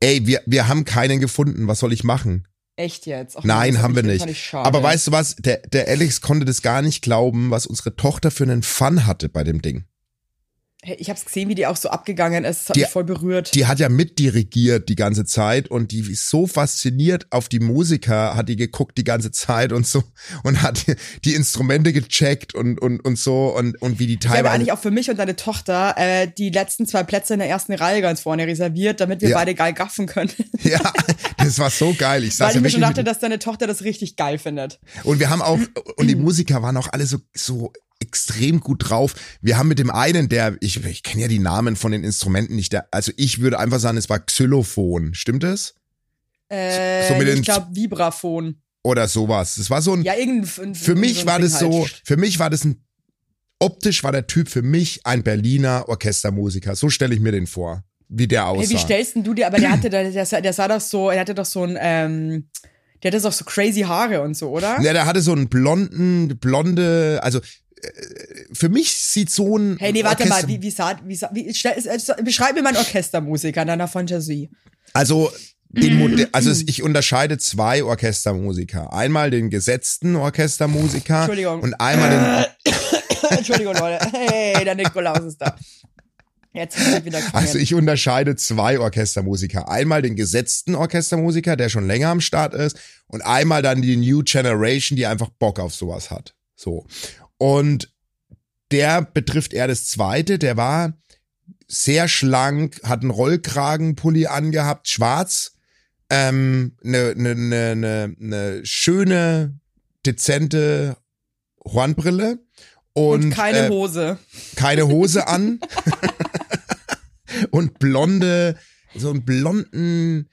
Ey, wir, wir haben keinen gefunden. Was soll ich machen? Echt jetzt? Ach, Nein, haben wir nicht. Aber weißt du was? Der, der Alex konnte das gar nicht glauben, was unsere Tochter für einen Fun hatte bei dem Ding. Ich hab's gesehen, wie die auch so abgegangen ist. Das hat Die- mich voll berührt. Die hat ja mitdirigiert die ganze Zeit und die ist so fasziniert auf die Musiker, hat die geguckt die ganze Zeit und so und hat die, Instrumente gecheckt und, und, und so und, und wie die ich habe teilweise. eigentlich auch für mich und deine Tochter äh, die letzten zwei Plätze in der ersten Reihe ganz vorne reserviert, damit wir Ja. beide geil gaffen können. ja, das war so geil. Ich saß Weil ja ich mir schon dachte, dass deine Tochter das richtig geil findet. und wir haben auch und die Musiker waren auch alle so so extrem gut drauf. Wir haben mit dem einen, der ich ich kenne ja die Namen von den Instrumenten nicht, der, also ich würde einfach sagen, es war Xylophon, stimmt es? Äh, so ich glaube Vibraphon. Oder sowas. Das war so ein Ja, irgendein. für mich so war das so, halt. für mich war das ein, optisch war der Typ für mich ein Berliner Orchestermusiker. So stelle ich mir den vor, wie der aussah. Hey, wie stellst denn du dir, aber der hatte, der, der, sah- der sah doch so, er hatte doch so ein, ähm, der hatte doch so crazy Haare und so, oder? ja, der hatte so einen blonden, blonde, also für mich sieht so ein Hey, nee, warte Orchester- mal, wie, wie sah, wie sah, wie, stell, beschreib mir mal einen Orchestermusiker in deiner Fantasie. Also den Mode- also ich unterscheide zwei Orchestermusiker. Einmal den gesetzten Orchestermusiker Entschuldigung. und einmal den Entschuldigung, Leute. Hey, der Nikolaus ist da. Jetzt ich wieder klingen. Also ich unterscheide zwei Orchestermusiker. Einmal den gesetzten Orchestermusiker, der schon länger am Start ist, und einmal dann die New Generation, die einfach Bock auf sowas hat. So. Und der betrifft eher das zweite, der war sehr schlank, hat einen Rollkragenpulli angehabt, schwarz, ähm, eine ne, ne, ne, ne schöne, dezente Hornbrille. Und, und keine äh, Hose. keine Hose an. Und blonde, so einen blonden,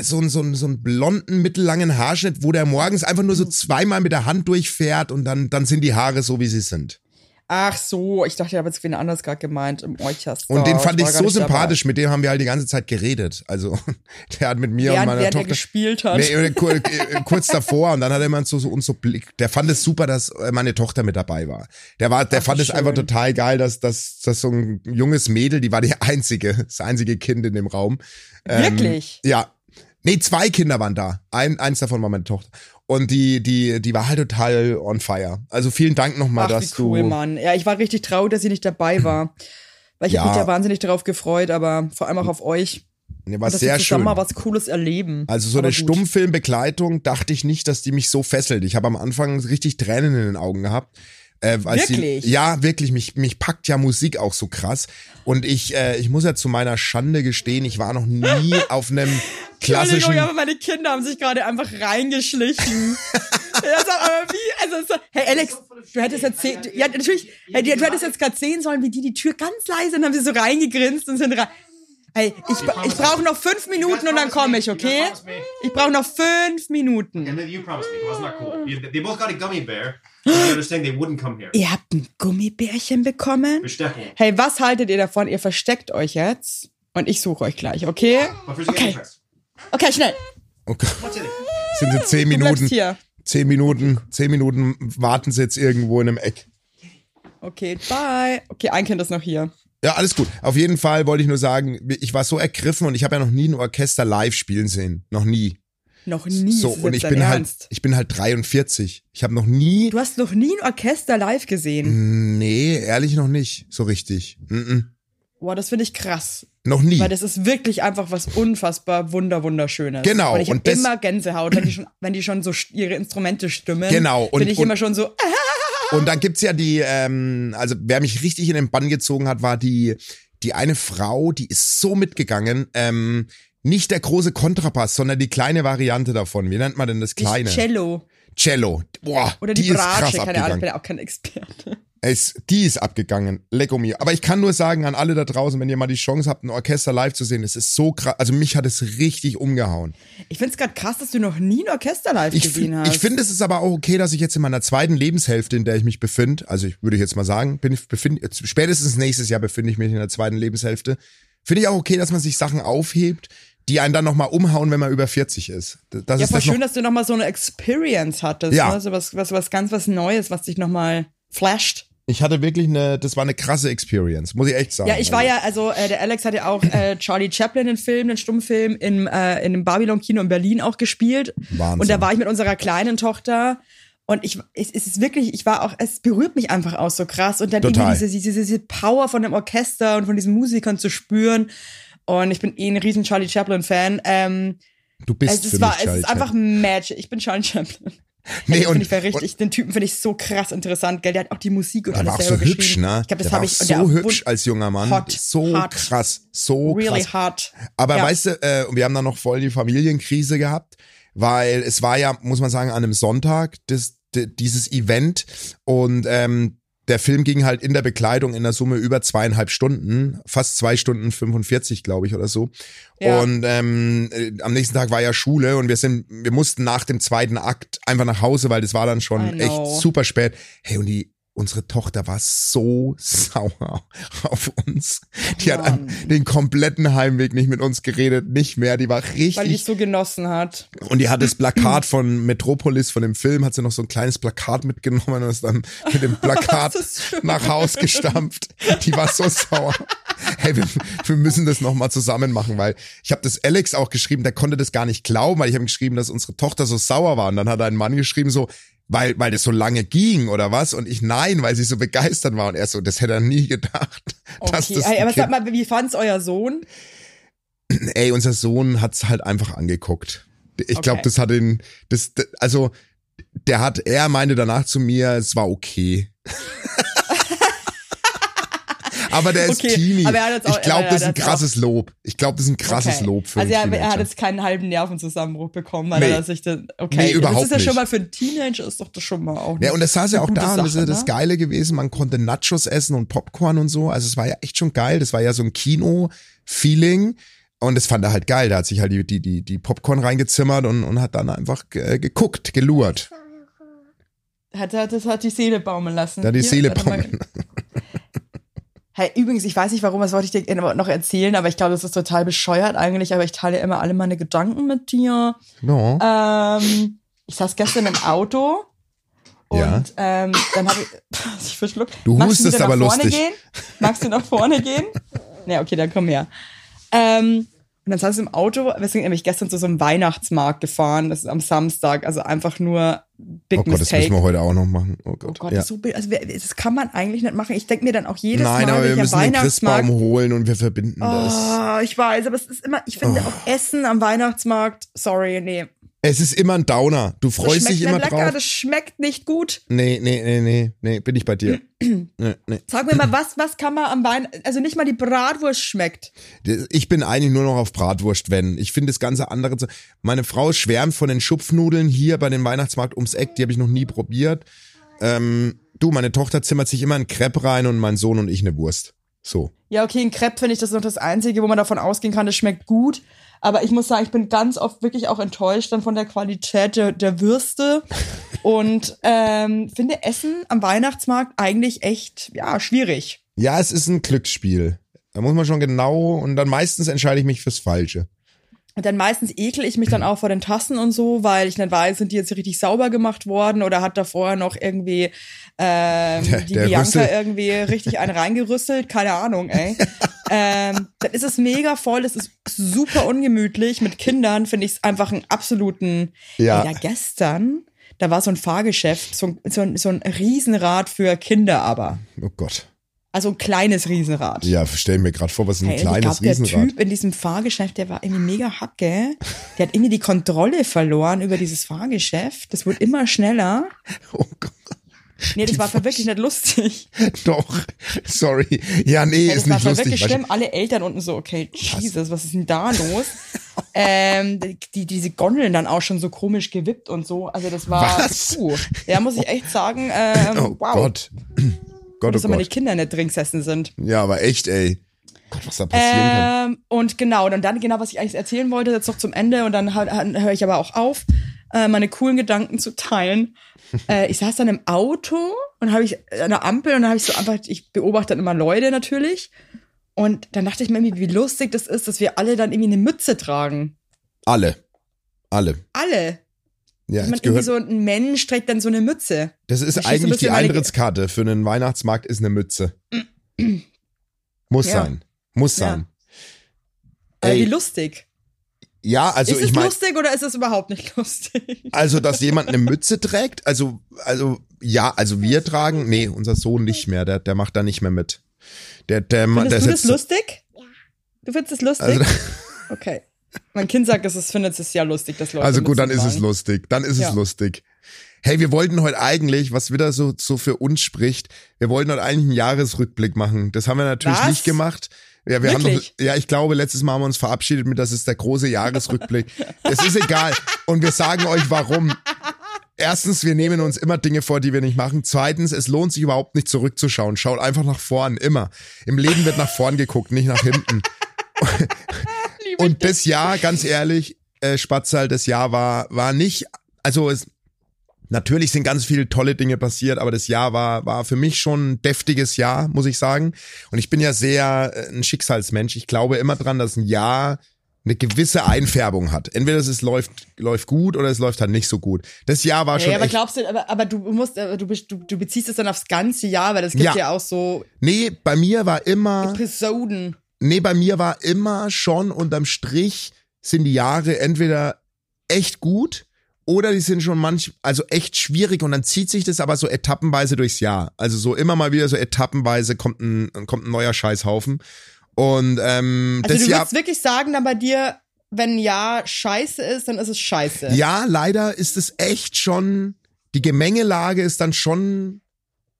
so einen, so einen, so einen blonden, mittellangen Haarschnitt, wo der morgens einfach nur so zweimal mit der Hand durchfährt und dann, dann sind die Haare so, wie sie sind. Ach so, ich dachte, ich habe jetzt wen anders gerade gemeint im Orchester. Und den fand ich gar so sympathisch, mit dem haben wir halt die ganze Zeit geredet. Also, der hat mit mir Dabei. und Während, meiner während er Tochter. gespielt hat. Nee, äh, kur- äh, kurz davor und dann hat er immer so, so uns so Blick. Der fand es super, dass äh, meine Tochter mit dabei war. Der war, der Ach, fand wie es einfach schön. total geil, dass, dass, dass so ein junges Mädel, die war die einzige, das einzige Kind in dem Raum. Ähm, Wirklich? Ja. Nee, zwei Kinder waren da. Ein, eins davon war meine Tochter. Und die, die, die war halt total on fire. Also vielen Dank nochmal, dass wie cool, du. Mann. Ja, ich war richtig traurig, dass sie nicht dabei war. Weil ich Ja. mich da wahnsinnig darauf gefreut, aber vor allem auch auf euch. Nee, war Und dass sehr wir zusammen schön. mal was Cooles erleben. Also so Aber eine gut. Stummfilmbegleitung dachte ich nicht, dass die mich so fesselt. Ich habe am Anfang richtig Tränen in den Augen gehabt. Äh, Wirklich? Die, ja, wirklich. Mich, mich packt ja Musik auch so krass. Und ich, äh, ich muss ja zu meiner Schande gestehen, ich war noch nie auf einem klassischen. Entschuldigung, aber meine Kinder haben sich gerade einfach reingeschlichen. ja, so, aber wie? Also, so, hey Alex, du hättest jetzt sehen, ja, natürlich, hey, du hättest jetzt gerade sehen sollen, wie die die Tür ganz leise und haben sie so reingegrinst und sind rein. Hey, ich, ich brauche noch fünf Minuten und dann komme ich, okay? Ich brauche noch fünf Minuten. And then you promised me. Wasn't that cool? You, they both got a gummy bear. And they understand they wouldn't come here. Ihr habt ein Gummibärchen bekommen? Hey, was haltet ihr davon? Ihr versteckt euch jetzt und ich suche euch gleich, okay? Okay. Okay, schnell. It? sind sie zehn Minuten, hier. zehn Minuten, zehn Minuten warten sie jetzt irgendwo in einem Eck. Okay, bye. Okay, ein Kind ist noch hier. Ja, alles gut. Auf jeden Fall wollte ich nur sagen, ich war so ergriffen und ich habe ja noch nie ein Orchester live spielen sehen. Noch nie. Noch nie. so, und jetzt ich bin halt, ich bin halt 43. Ich habe noch nie Du hast noch nie ein Orchester live gesehen. Nee, ehrlich noch nicht. So richtig. Mm -mm. Boah, das finde ich krass. Noch nie. Weil das ist wirklich einfach was unfassbar wunder wunderschönes. Genau, Und ich und das- immer Gänsehaut, wenn die schon, wenn die schon so ihre Instrumente stimmen. Genau, und- bin ich und- immer schon so. Und dann gibt's ja die, ähm, also wer mich richtig in den Bann gezogen hat, war die, die eine Frau, die ist so mitgegangen. Ähm, Nicht der große Kontrabass, sondern die kleine Variante davon. Wie nennt man denn das kleine? Cello. Cello. Boah, Oder die, die ist Bratsche, krass keine Ahnung, ich abgegangen. bin ja auch kein Experte. Es, die ist abgegangen. Lecko mir. Aber ich kann nur sagen an alle da draußen, wenn ihr mal die Chance habt, ein Orchester live zu sehen, es ist so krass. Also mich hat es richtig umgehauen. Ich find's grad krass, dass du noch nie ein Orchester live Ich, gesehen hast. ich finde, es ist aber auch okay, dass ich jetzt in meiner zweiten Lebenshälfte, in der ich mich befinde, also ich würde jetzt mal sagen, bin jetzt spätestens nächstes Jahr befinde ich mich in der zweiten Lebenshälfte, finde ich auch okay, dass man sich Sachen aufhebt, die einen dann nochmal umhauen, wenn man über 40 ist. Das ja, ist voll das schön, dass du nochmal so eine Experience hattest. Ja. Ne? So was, was, was ganz was Neues, was dich nochmal flasht. ich hatte wirklich eine, das war eine krasse Experience, muss ich echt sagen. Ja, ich war ja, also äh, der Alex hat ja auch äh, Charlie Chaplin, den Film, den Stummfilm, im, äh, in dem Babylon-Kino in Berlin auch gespielt. Wahnsinn. Und da war ich mit unserer kleinen Tochter. Und ich, es, es ist wirklich, ich war auch, es berührt mich einfach auch so krass. Und dann Total. irgendwie diese, diese, diese Power von dem Orchester und von diesen Musikern zu spüren. Und ich bin eh ein riesen Charlie Chaplin-Fan. Ähm, du bist es, für ist, mich war, es Charlie ist einfach. Magic. Ich bin Charlie Chaplin. Nee, Den und, ich richtig. Den Typen finde ich so krass interessant, gell? Der hat auch die Musik und alles war auch so selber hübsch, geschrieben. ne? Ich glaube, das habe ich. so hübsch als junger Mann. Hot, so hot. krass, so Really krass. hot. Aber Ja. weißt du, äh, wir haben dann noch voll die Familienkrise gehabt, weil es war ja, muss man sagen, an einem Sonntag das, dieses Event und ähm, der Film ging halt in der Bekleidung in der Summe über zweieinhalb Stunden, fast zwei Stunden 45, glaube ich, oder so. Ja. Und ähm, äh, am nächsten Tag war ja Schule und wir sind, wir mussten nach dem zweiten Akt einfach nach Hause, weil das war dann schon echt super spät. Hey, und die unsere Tochter war so sauer auf uns. Die hat an Mann. den kompletten Heimweg nicht mit uns geredet, nicht mehr. Die war Weil die richtig. so genossen hat. Und die hat das Plakat von Metropolis, von dem Film, hat sie noch so ein kleines Plakat mitgenommen und ist dann mit dem Plakat nach Haus gestampft. Die war so sauer. Hey, wir, wir müssen das nochmal zusammen machen, weil ich habe das Alex auch geschrieben, der konnte das gar nicht glauben, weil ich habe ihm geschrieben, dass unsere Tochter so sauer war. Und dann hat ein Mann geschrieben so, weil, weil das so lange ging oder was? Und ich nein, weil sie so begeistert war. Und er so, das hätte er nie gedacht. Dass Okay, das aber sag mal, wie fand's euer Sohn? ey, unser Sohn hat's halt einfach angeguckt. Ich glaube, Okay. das hat ihn, das, also, der hat, er meinte danach zu mir, es war okay. aber der ist Okay, Teenie. aber er hat auch- ich glaube, das ist ein krasses Lob. Ich glaube, das ist ein krasses Okay. Lob für Also er, er hat jetzt keinen halben Nervenzusammenbruch bekommen, weil Nee. er sich dann, okay, Nee, überhaupt das ist ja schon mal für einen Teenager ist doch das schon mal auch Ja, und das saß ja auch da und das ist ja Sache, das ne? Geile gewesen. Man konnte Nachos essen und Popcorn und so. Also es war ja echt schon geil. Das war ja so ein Kino-Feeling. Und das fand er halt geil. Da hat sich halt die, die, die, die Popcorn reingezimmert und, und hat dann einfach äh, geguckt, gelurrt. Hat, das hat die Seele baumeln lassen. Da hat die Hier, Seele warte mal. Hey, übrigens, ich weiß nicht warum, das wollte ich dir noch erzählen, aber ich glaube, das ist total bescheuert eigentlich, aber ich teile immer alle meine Gedanken mit dir. Ja. Ähm, ich saß gestern im Auto und Ja. ähm, dann habe ich ich verschluckt. Du Magst hustest wieder aber nach vorne lustig. Gehen? Magst du nach vorne gehen? Ja, okay, dann komm her. Ähm, und dann saß ich im Auto, wir sind nämlich gestern zu so einem Weihnachtsmarkt gefahren, das ist am Samstag, also einfach nur Big Oh Gott, das Mistake. müssen wir heute auch noch machen. Oh Oh Gott. Gott, ja. das, ist so, also, das kann man eigentlich nicht machen. Ich denke mir dann auch jedes Nein, Mal, aber wenn wir ich müssen den Christbaum holen und wir verbinden das. Oh, ich weiß, aber es ist immer, ich finde Oh. auch Essen am Weihnachtsmarkt, sorry, nee. Es ist immer ein Downer. Du freust dich immer lecker, drauf. das schmeckt nicht gut. Nee, nee, nee, nee, nee, bin ich bei dir. nee, nee. Sag mir mal, was, was kann man am Wein, also nicht mal die Bratwurst schmeckt. Ich bin eigentlich nur noch auf Bratwurst, wenn. Ich finde das ganze andere. zu- Meine Frau schwärmt von den Schupfnudeln hier bei dem Weihnachtsmarkt ums Eck. Die habe ich noch nie probiert. Ähm, du, meine Tochter zimmert sich immer ein Crepe rein und mein Sohn und ich eine Wurst. So. Ja, okay, ein Crepe finde ich das ist noch das Einzige, wo man davon ausgehen kann, das schmeckt gut. Aber ich muss sagen, ich bin ganz oft wirklich auch enttäuscht dann von der Qualität der, der Würste und ähm, finde Essen am Weihnachtsmarkt eigentlich echt, ja, schwierig. Ja, es ist ein Glücksspiel. Da muss man schon genau und dann meistens entscheide ich mich fürs Falsche. Und dann meistens ekel ich mich dann auch vor den Tassen und so, weil ich nicht weiß, sind die jetzt richtig sauber gemacht worden oder hat da vorher noch irgendwie ähm, Der- die der Bianca Rüssel. irgendwie richtig einen reingerüsselt? Keine Ahnung, ey. ähm, dann ist es mega voll, es ist super ungemütlich. Mit Kindern finde ich es einfach einen absoluten. Ja. Ey, da gestern, da war so ein Fahrgeschäft, so, so, so ein Riesenrad für Kinder aber. Oh Gott. Also ein kleines Riesenrad. Ja, stell mir gerade vor, was ist ein Hey, ich kleines der Riesenrad. Typ in diesem Fahrgeschäft, der war irgendwie mega hacke. Der hat irgendwie die Kontrolle verloren über dieses Fahrgeschäft. Das wurde immer schneller. Oh Gott. Nee, das war voll wirklich nicht lustig. Doch, sorry. Ja, nee, Ja, ist das war nicht lustig. wirklich schlimm. Alle Eltern unten so, okay, Jesus, was ist denn da los? ähm, die, diese Gondeln dann auch schon so komisch gewippt und so. Also das war, Was? puh. Ja, muss ich echt sagen, ähm, Oh wow. Gott. Gott, Dass oh die Gott. Kinder nicht drin gesessen sind. Ja, aber echt, ey. Gott, was da passieren kann. Ähm, und genau, und dann genau, was ich eigentlich erzählen wollte, jetzt noch zum Ende und dann höre ich aber auch auf, äh, meine coolen Gedanken zu teilen. äh, ich saß dann im Auto und habe ich an der Ampel und dann habe ich so einfach, ich beobachte dann immer Leute natürlich. Und dann dachte ich mir irgendwie, wie lustig das ist, dass wir alle dann irgendwie eine Mütze tragen. Alle. Alle. Alle. Ja, es gehört, so ein Mensch trägt dann so eine Mütze. das ist da eigentlich die Eintrittskarte für einen Weihnachtsmarkt, ist eine Mütze. Muss Ja. sein. Muss Ja. sein. Aber Ey, wie lustig. ja, also ist ich es meine, lustig oder ist es überhaupt nicht lustig? also dass jemand eine Mütze trägt, also also ja, also wir tragen, nee, unser Sohn nicht mehr, der der macht da nicht mehr mit. Der der der Findest du das lustig? Du findest es lustig? Also, Okay. Mein Kind sagt, es ist, findet es ja lustig, dass Leute. also gut, dann ist es lustig. Dann ist Ja. es lustig. Hey, wir wollten heute eigentlich, was wieder so, so für uns spricht, wir wollten heute eigentlich einen Jahresrückblick machen. Das haben wir natürlich Was? nicht gemacht. Ja, wir haben noch, ja, ich glaube, letztes Mal haben wir uns verabschiedet mit, das ist der große Jahresrückblick. Es ist egal. Und wir sagen euch warum. Erstens, wir nehmen uns immer Dinge vor, die wir nicht machen. Zweitens, es lohnt sich überhaupt nicht zurückzuschauen. Schaut einfach nach vorn, immer. Im Leben wird nach vorn geguckt, nicht nach hinten. Und das Jahr, ganz ehrlich, äh, Spatzal, das Jahr war, war nicht, also es, natürlich sind ganz viele tolle Dinge passiert, aber das Jahr war, war für mich schon ein deftiges Jahr, muss ich sagen. Und ich bin ja sehr äh, ein Schicksalsmensch. Ich glaube immer dran, dass ein Jahr eine gewisse Einfärbung hat. Entweder es läuft, läuft gut oder es läuft halt nicht so gut. Das Jahr war schon Ja, aber glaubst du, aber, aber du musst, aber du, du, du beziehst es dann aufs ganze Jahr, weil das gibt Ja. ja, auch so nee, bei mir war immer, Episoden. Nee, bei mir war immer schon unterm Strich sind die Jahre entweder echt gut oder die sind schon manch, also echt schwierig und dann zieht sich das aber so etappenweise durchs Jahr. Also so immer mal wieder so etappenweise kommt ein, kommt ein neuer Scheißhaufen. Und ähm, Also das du Jahr. würdest wirklich sagen, dann bei dir, wenn ein Jahr scheiße ist, dann ist es scheiße. Ja, leider ist es echt schon, die Gemengelage ist dann schon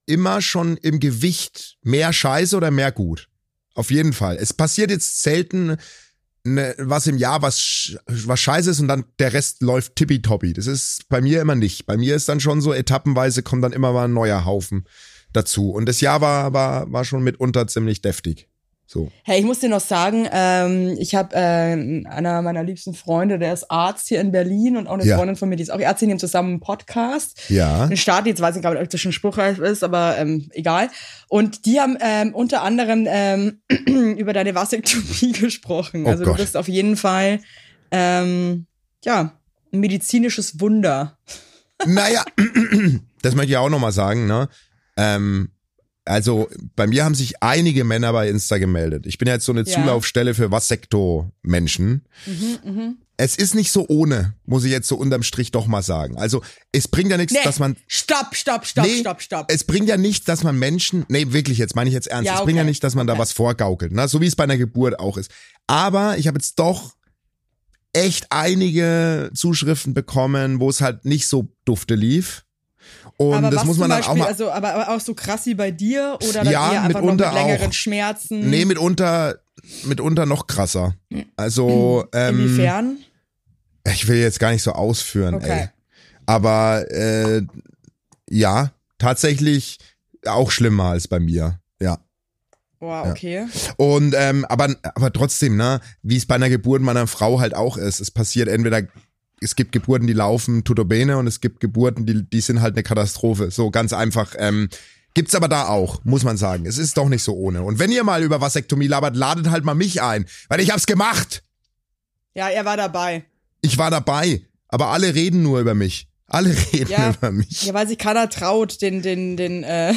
immer schon im Gewicht mehr Scheiße oder mehr gut. Auf jeden Fall. Es passiert jetzt selten ne, was im Jahr was, was scheiße ist und dann der Rest läuft tippitoppi. Das ist bei mir immer nicht. Bei mir ist dann schon so etappenweise kommt dann immer mal ein neuer Haufen dazu. Und das Jahr war, war, war schon mitunter ziemlich deftig. So. Hey, ich muss dir noch sagen, ähm, ich habe äh, einer meiner liebsten Freunde, der ist Arzt hier in Berlin und auch eine Ja. Freundin von mir, die ist auch Ärztin, die haben zusammen einen Podcast. Ja. Den Start, jetzt weiß ich gar nicht, ob das schon spruchreif ist, aber ähm, egal. Und die haben ähm, unter anderem ähm, über deine Vasektomie gesprochen. Oh also Gott. du bist auf jeden Fall ähm, ja ein medizinisches Wunder. Naja, das möchte ich auch nochmal sagen, ne? Ähm, also bei mir haben sich einige Männer bei Insta gemeldet. Ich bin ja jetzt so eine Ja. Zulaufstelle für Vasekto-Menschen. Mhm, Es ist nicht so ohne, muss ich jetzt so unterm Strich doch mal sagen. Also es bringt ja nichts, Nee, dass man stopp, stopp, stopp, Nee, stopp, stopp. es bringt ja nichts, dass man Menschen, nee, wirklich, jetzt meine ich jetzt ernst, Ja, es bringt ja okay. nicht, dass man da Okay. was vorgaukelt, ne? so wie es bei einer Geburt auch ist. Aber ich habe jetzt doch echt einige Zuschriften bekommen, wo es halt nicht so dufte lief. Und aber das was muss man zum dann Beispiel, auch mal. also, aber, aber auch so krass wie bei dir oder dann Ja, eher einfach mitunter noch mit längeren auch. Schmerzen? Nee, mitunter, mitunter noch krasser. Also, ähm, Inwiefern? ich will jetzt gar nicht so ausführen, Okay. ey. Aber äh, ja, tatsächlich auch schlimmer als bei mir. Ja. Boah, okay. Und ähm, aber aber trotzdem, ne, wie es bei einer Geburt meiner Frau halt auch ist. Es passiert entweder es gibt Geburten, die laufen tutto bene und es gibt Geburten, die die sind halt eine Katastrophe. So ganz einfach. Ähm, Gibt's aber da auch, muss man sagen. Es ist doch nicht so ohne. Und wenn ihr mal über Vasektomie labert, ladet halt mal mich ein, weil ich hab's gemacht. Ja, er war dabei. Ich war dabei, aber alle reden nur über mich. Alle reden Ja. über mich. Ja, weil sich keiner traut, den, den, den, äh,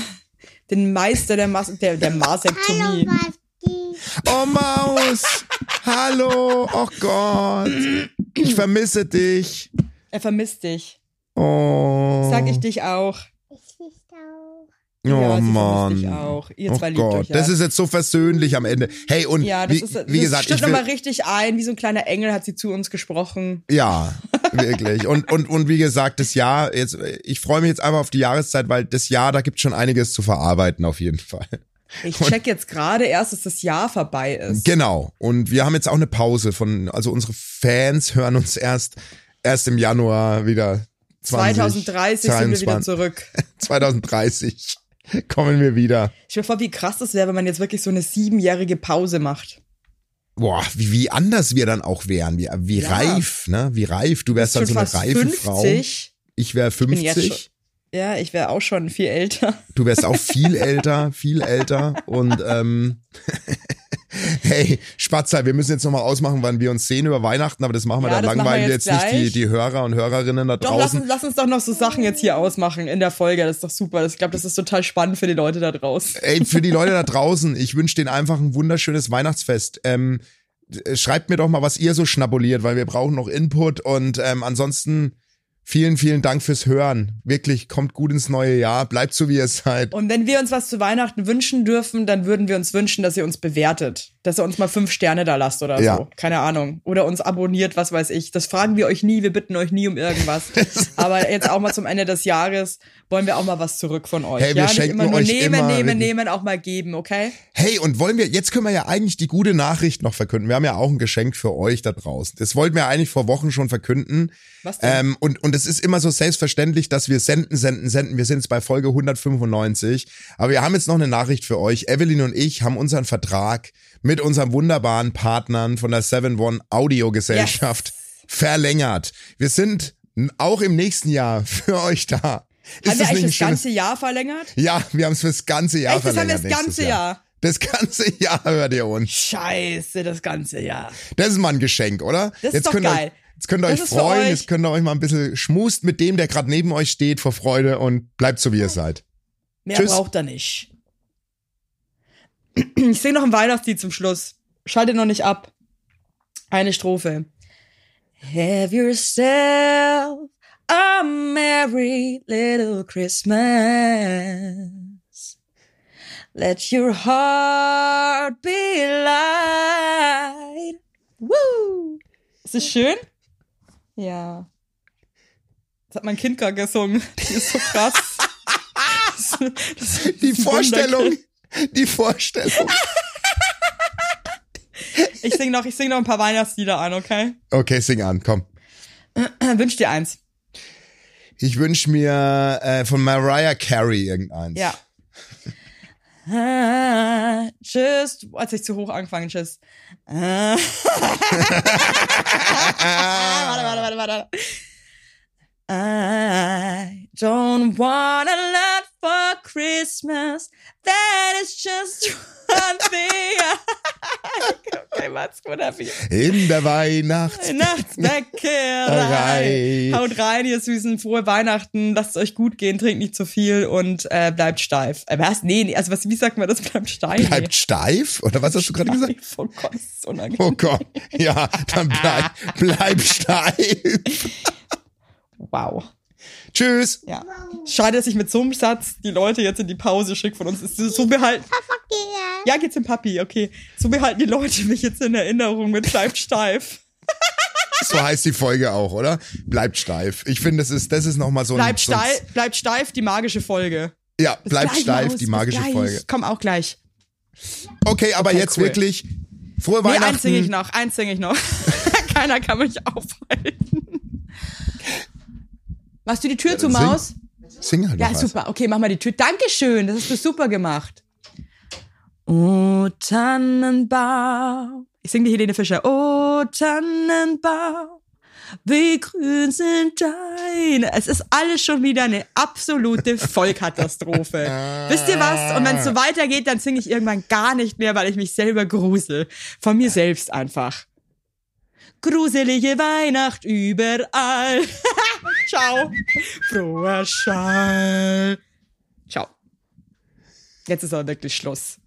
den Meister der, Mas der, der Masektomie. Oh Maus, hallo, oh Gott, ich vermisse dich. Er vermisst dich. Oh, Sag ich dich auch. oh ja, sie Mann. vermisst dich auch. Ihr Oh zwei liebt Gott, euch ja. das ist jetzt so versöhnlich am Ende. Hey, und ja, das wie, ist, das wie gesagt, stimmt ich nochmal richtig ein. Wie so ein kleiner Engel hat sie zu uns gesprochen. ja, Wirklich. Und, und, und wie gesagt, das Jahr, jetzt, ich freue mich jetzt einfach auf die Jahreszeit, weil das Jahr, da gibt schon einiges zu verarbeiten, auf jeden Fall. Ich check jetzt gerade erst, dass das Jahr vorbei ist. Genau. Und wir haben jetzt auch eine Pause von, also unsere Fans hören uns erst, erst im Januar wieder. 20, 2030 sind wir wieder 22. zurück. 2030 kommen wir wieder. Ich mir vor, wie krass das wäre, wenn man jetzt wirklich so eine siebenjährige Pause macht. Boah, wie, wie anders wir dann auch wären. Wie, wie Ja. reif, ne? Wie reif. Du wärst dann so eine reife 50. Frau. Ich wäre bin jetzt 50. schon- Ja, ich wäre auch schon viel älter. Du wärst auch viel älter, viel älter. Und ähm, hey, Spatzer, wir müssen jetzt nochmal ausmachen, wann wir uns sehen über Weihnachten, aber das machen wir Ja, dann langweilig wir jetzt jetzt nicht die, die Hörer und Hörerinnen da Doch, lass draußen. uns, lass uns doch noch so Sachen jetzt hier ausmachen in der Folge. Das ist doch super. Das- Ich glaube, das ist total spannend für die Leute da draußen. Ey, für die Leute da draußen, ich wünsche denen einfach ein wunderschönes Weihnachtsfest. Ähm, äh, schreibt mir doch mal, was ihr so schnabuliert, weil wir brauchen noch Input und ähm, ansonsten vielen, vielen Dank fürs Hören. Wirklich, kommt gut ins neue Jahr, bleibt so, wie ihr seid. Und wenn wir uns was zu Weihnachten wünschen dürfen, dann würden wir uns wünschen, dass ihr uns bewertet. Dass ihr uns mal fünf Sterne da lasst oder Ja. so. Keine Ahnung. Oder uns abonniert, was weiß ich. Das fragen wir euch nie. Wir bitten euch nie um irgendwas. Aber jetzt auch mal zum Ende des Jahres wollen wir auch mal was zurück von euch. Hey, wir ja, nicht schenken immer nur euch nehmen, immer nehmen, nehmen, auch mal geben, okay? Hey, und wollen wir, jetzt können wir ja eigentlich die gute Nachricht noch verkünden. Wir haben ja auch ein Geschenk für euch da draußen. Das wollten wir eigentlich vor Wochen schon verkünden. Was denn? Ähm, und, und es ist immer so selbstverständlich, dass wir senden, senden, senden. Wir sind jetzt bei Folge 195. Aber wir haben jetzt noch eine Nachricht für euch. Evelyn und ich haben unseren Vertrag mit unseren wunderbaren Partnern von der 7-One Audiogesellschaft verlängert. Wir sind auch im nächsten Jahr für euch da. Ist haben wir das eigentlich das ganze Jahr verlängert? Ja, wir haben es fürs ganze Jahr Echt, das haben wir verlängert. das ganze Jahr? Das ganze Jahr hört ihr uns. Scheiße, das ganze Jahr. Das ist mal ein Geschenk, oder? Das ist jetzt doch geil. Ihr, jetzt könnt ihr Das euch freuen, euch. jetzt könnt ihr euch mal ein bisschen schmust mit dem, der gerade neben euch steht, vor Freude und bleibt so, wie ihr seid. Mehr Tschüss. braucht er nicht. Ich singe noch ein Weihnachtslied zum Schluss. Schalte noch nicht ab. Eine Strophe. Have yourself a merry little Christmas. Let your heart be light. Woo! Ist das schön? Ja. Das hat mein Kind gerade gesungen. Die ist so krass. Das- das ist Die Vorstellung, Wunderkind. Die Vorstellung. Ich sing noch, ich sing noch ein paar Weihnachtslieder an, okay? Okay, sing an, komm. Wünsch dir eins. Ich wünsche mir äh, von Mariah Carey irgendeins. Ja. Ah, Tschüss. Als ich zu hoch angefangen, tschüss. Ah. warte, warte, warte, warte. I don't want a lot for Christmas. That is just one thing. okay, macht's gut, Happy. In der Weihnachts... Weihnachtsbäckerei. Haut rein, ihr Süßen. Frohe Weihnachten. Lasst es euch gut gehen. Trinkt nicht zu viel und äh, bleibt steif. Äh, was? Nee, nee, also was, wie sagt man das? Bleibt steif. Bleibt steif? Oder was hast du gerade gesagt? Oh Gott, das ist unangenehm. Oh Gott. Ja, dann bleib, bleib steif. Wow. Tschüss. Ja. Schade, dass ich mit so einem Satz die Leute jetzt in die Pause schicke von uns. So behalten. Ja, geht's im Papi, okay. So behalten die Leute mich jetzt in Erinnerung mit bleibt steif. So heißt die Folge auch, oder? Bleibt steif. Ich finde, das ist, das ist nochmal so ein... Bleibt so ein- steif, bleibt steif, die magische Folge. Ja, Bis bleibt steif, die magische. Folge. Komm auch gleich. Okay, aber Okay, jetzt cool. wirklich frohe Nee, Weihnachten. eins singe ich noch, eins singe ich noch. Keiner kann mich aufhalten. Machst du die Tür zu, sing. Maus? Sing halt Ja, was. super. Okay, mach mal die Tür. Dankeschön, das hast du super gemacht. Oh, Tannenbaum. Ich singe die Helene Fischer. Oh, Tannenbaum. Wie grün sind deine. Es ist alles schon wieder eine absolute Vollkatastrophe. Wisst ihr was? Und wenn es so weitergeht, dann singe ich irgendwann gar nicht mehr, weil ich mich selber grusel. Von mir selbst einfach. Gruselige Weihnacht überall. Ciao. Froher Schall. Ciao. Jetzt ist aber wirklich Schluss.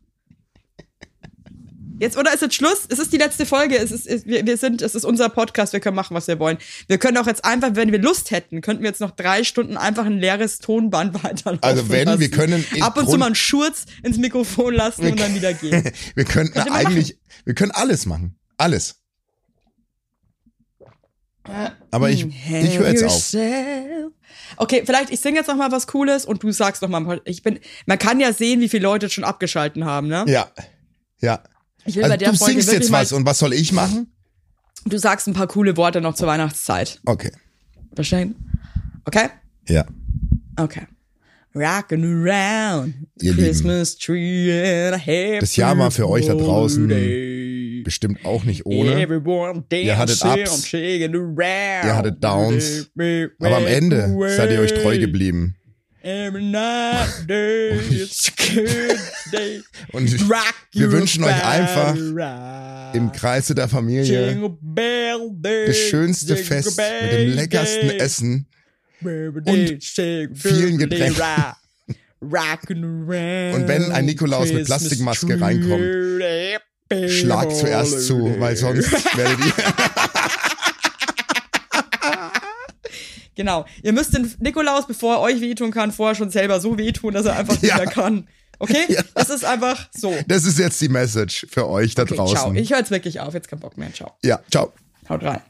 Jetzt, oder ist jetzt Schluss? Es ist die letzte Folge. Es ist, es, wir, wir sind, es ist unser Podcast. Wir können machen, was wir wollen. Wir können auch jetzt einfach, wenn wir Lust hätten, könnten wir jetzt noch drei Stunden einfach ein leeres Tonband weiterlaufen Also wenn, lassen. wir können Ab und zu mal einen Schurz ins Mikrofon lassen und dann wieder gehen. wir könnten eigentlich, wir können alles machen. Alles. Aber ich, ich höre jetzt auf. Okay, vielleicht ich singe jetzt noch mal was Cooles und du sagst noch mal. ein paar- Ich bin. Man kann ja sehen, wie viele Leute schon abgeschalten haben, ne? Ja, ja. Ich will Also bei der du Folge singst jetzt was und was soll ich machen? Du sagst ein paar coole Worte noch zur Weihnachtszeit. Okay. Verstehen? Okay? Ja. Okay. Rockin' around the Ihr Christmas tree and a happy das Jahr war für euch da draußen holiday. Bestimmt auch nicht ohne. Ihr hattet Ups. Ihr hattet Downs. Aber am Ende seid ihr euch treu geblieben. Day, day. Und wir wünschen euch einfach im Kreise der Familie day, das schönste Fest mit dem leckersten day. Essen. Und vielen Getränken. Und wenn ein Nikolaus mit Plastikmaske reinkommt, Schlag zuerst zu, weil sonst werdet ihr. Genau. Ihr müsst den Nikolaus, bevor er euch wehtun kann, vorher schon selber so wehtun, dass er einfach nicht Ja. mehr kann. Okay? Ja. Das ist einfach so. Das ist jetzt die Message für euch da Okay, draußen. ciao. Ich höre jetzt wirklich auf. Jetzt kein Bock mehr. Ciao. ja, ciao. Haut rein.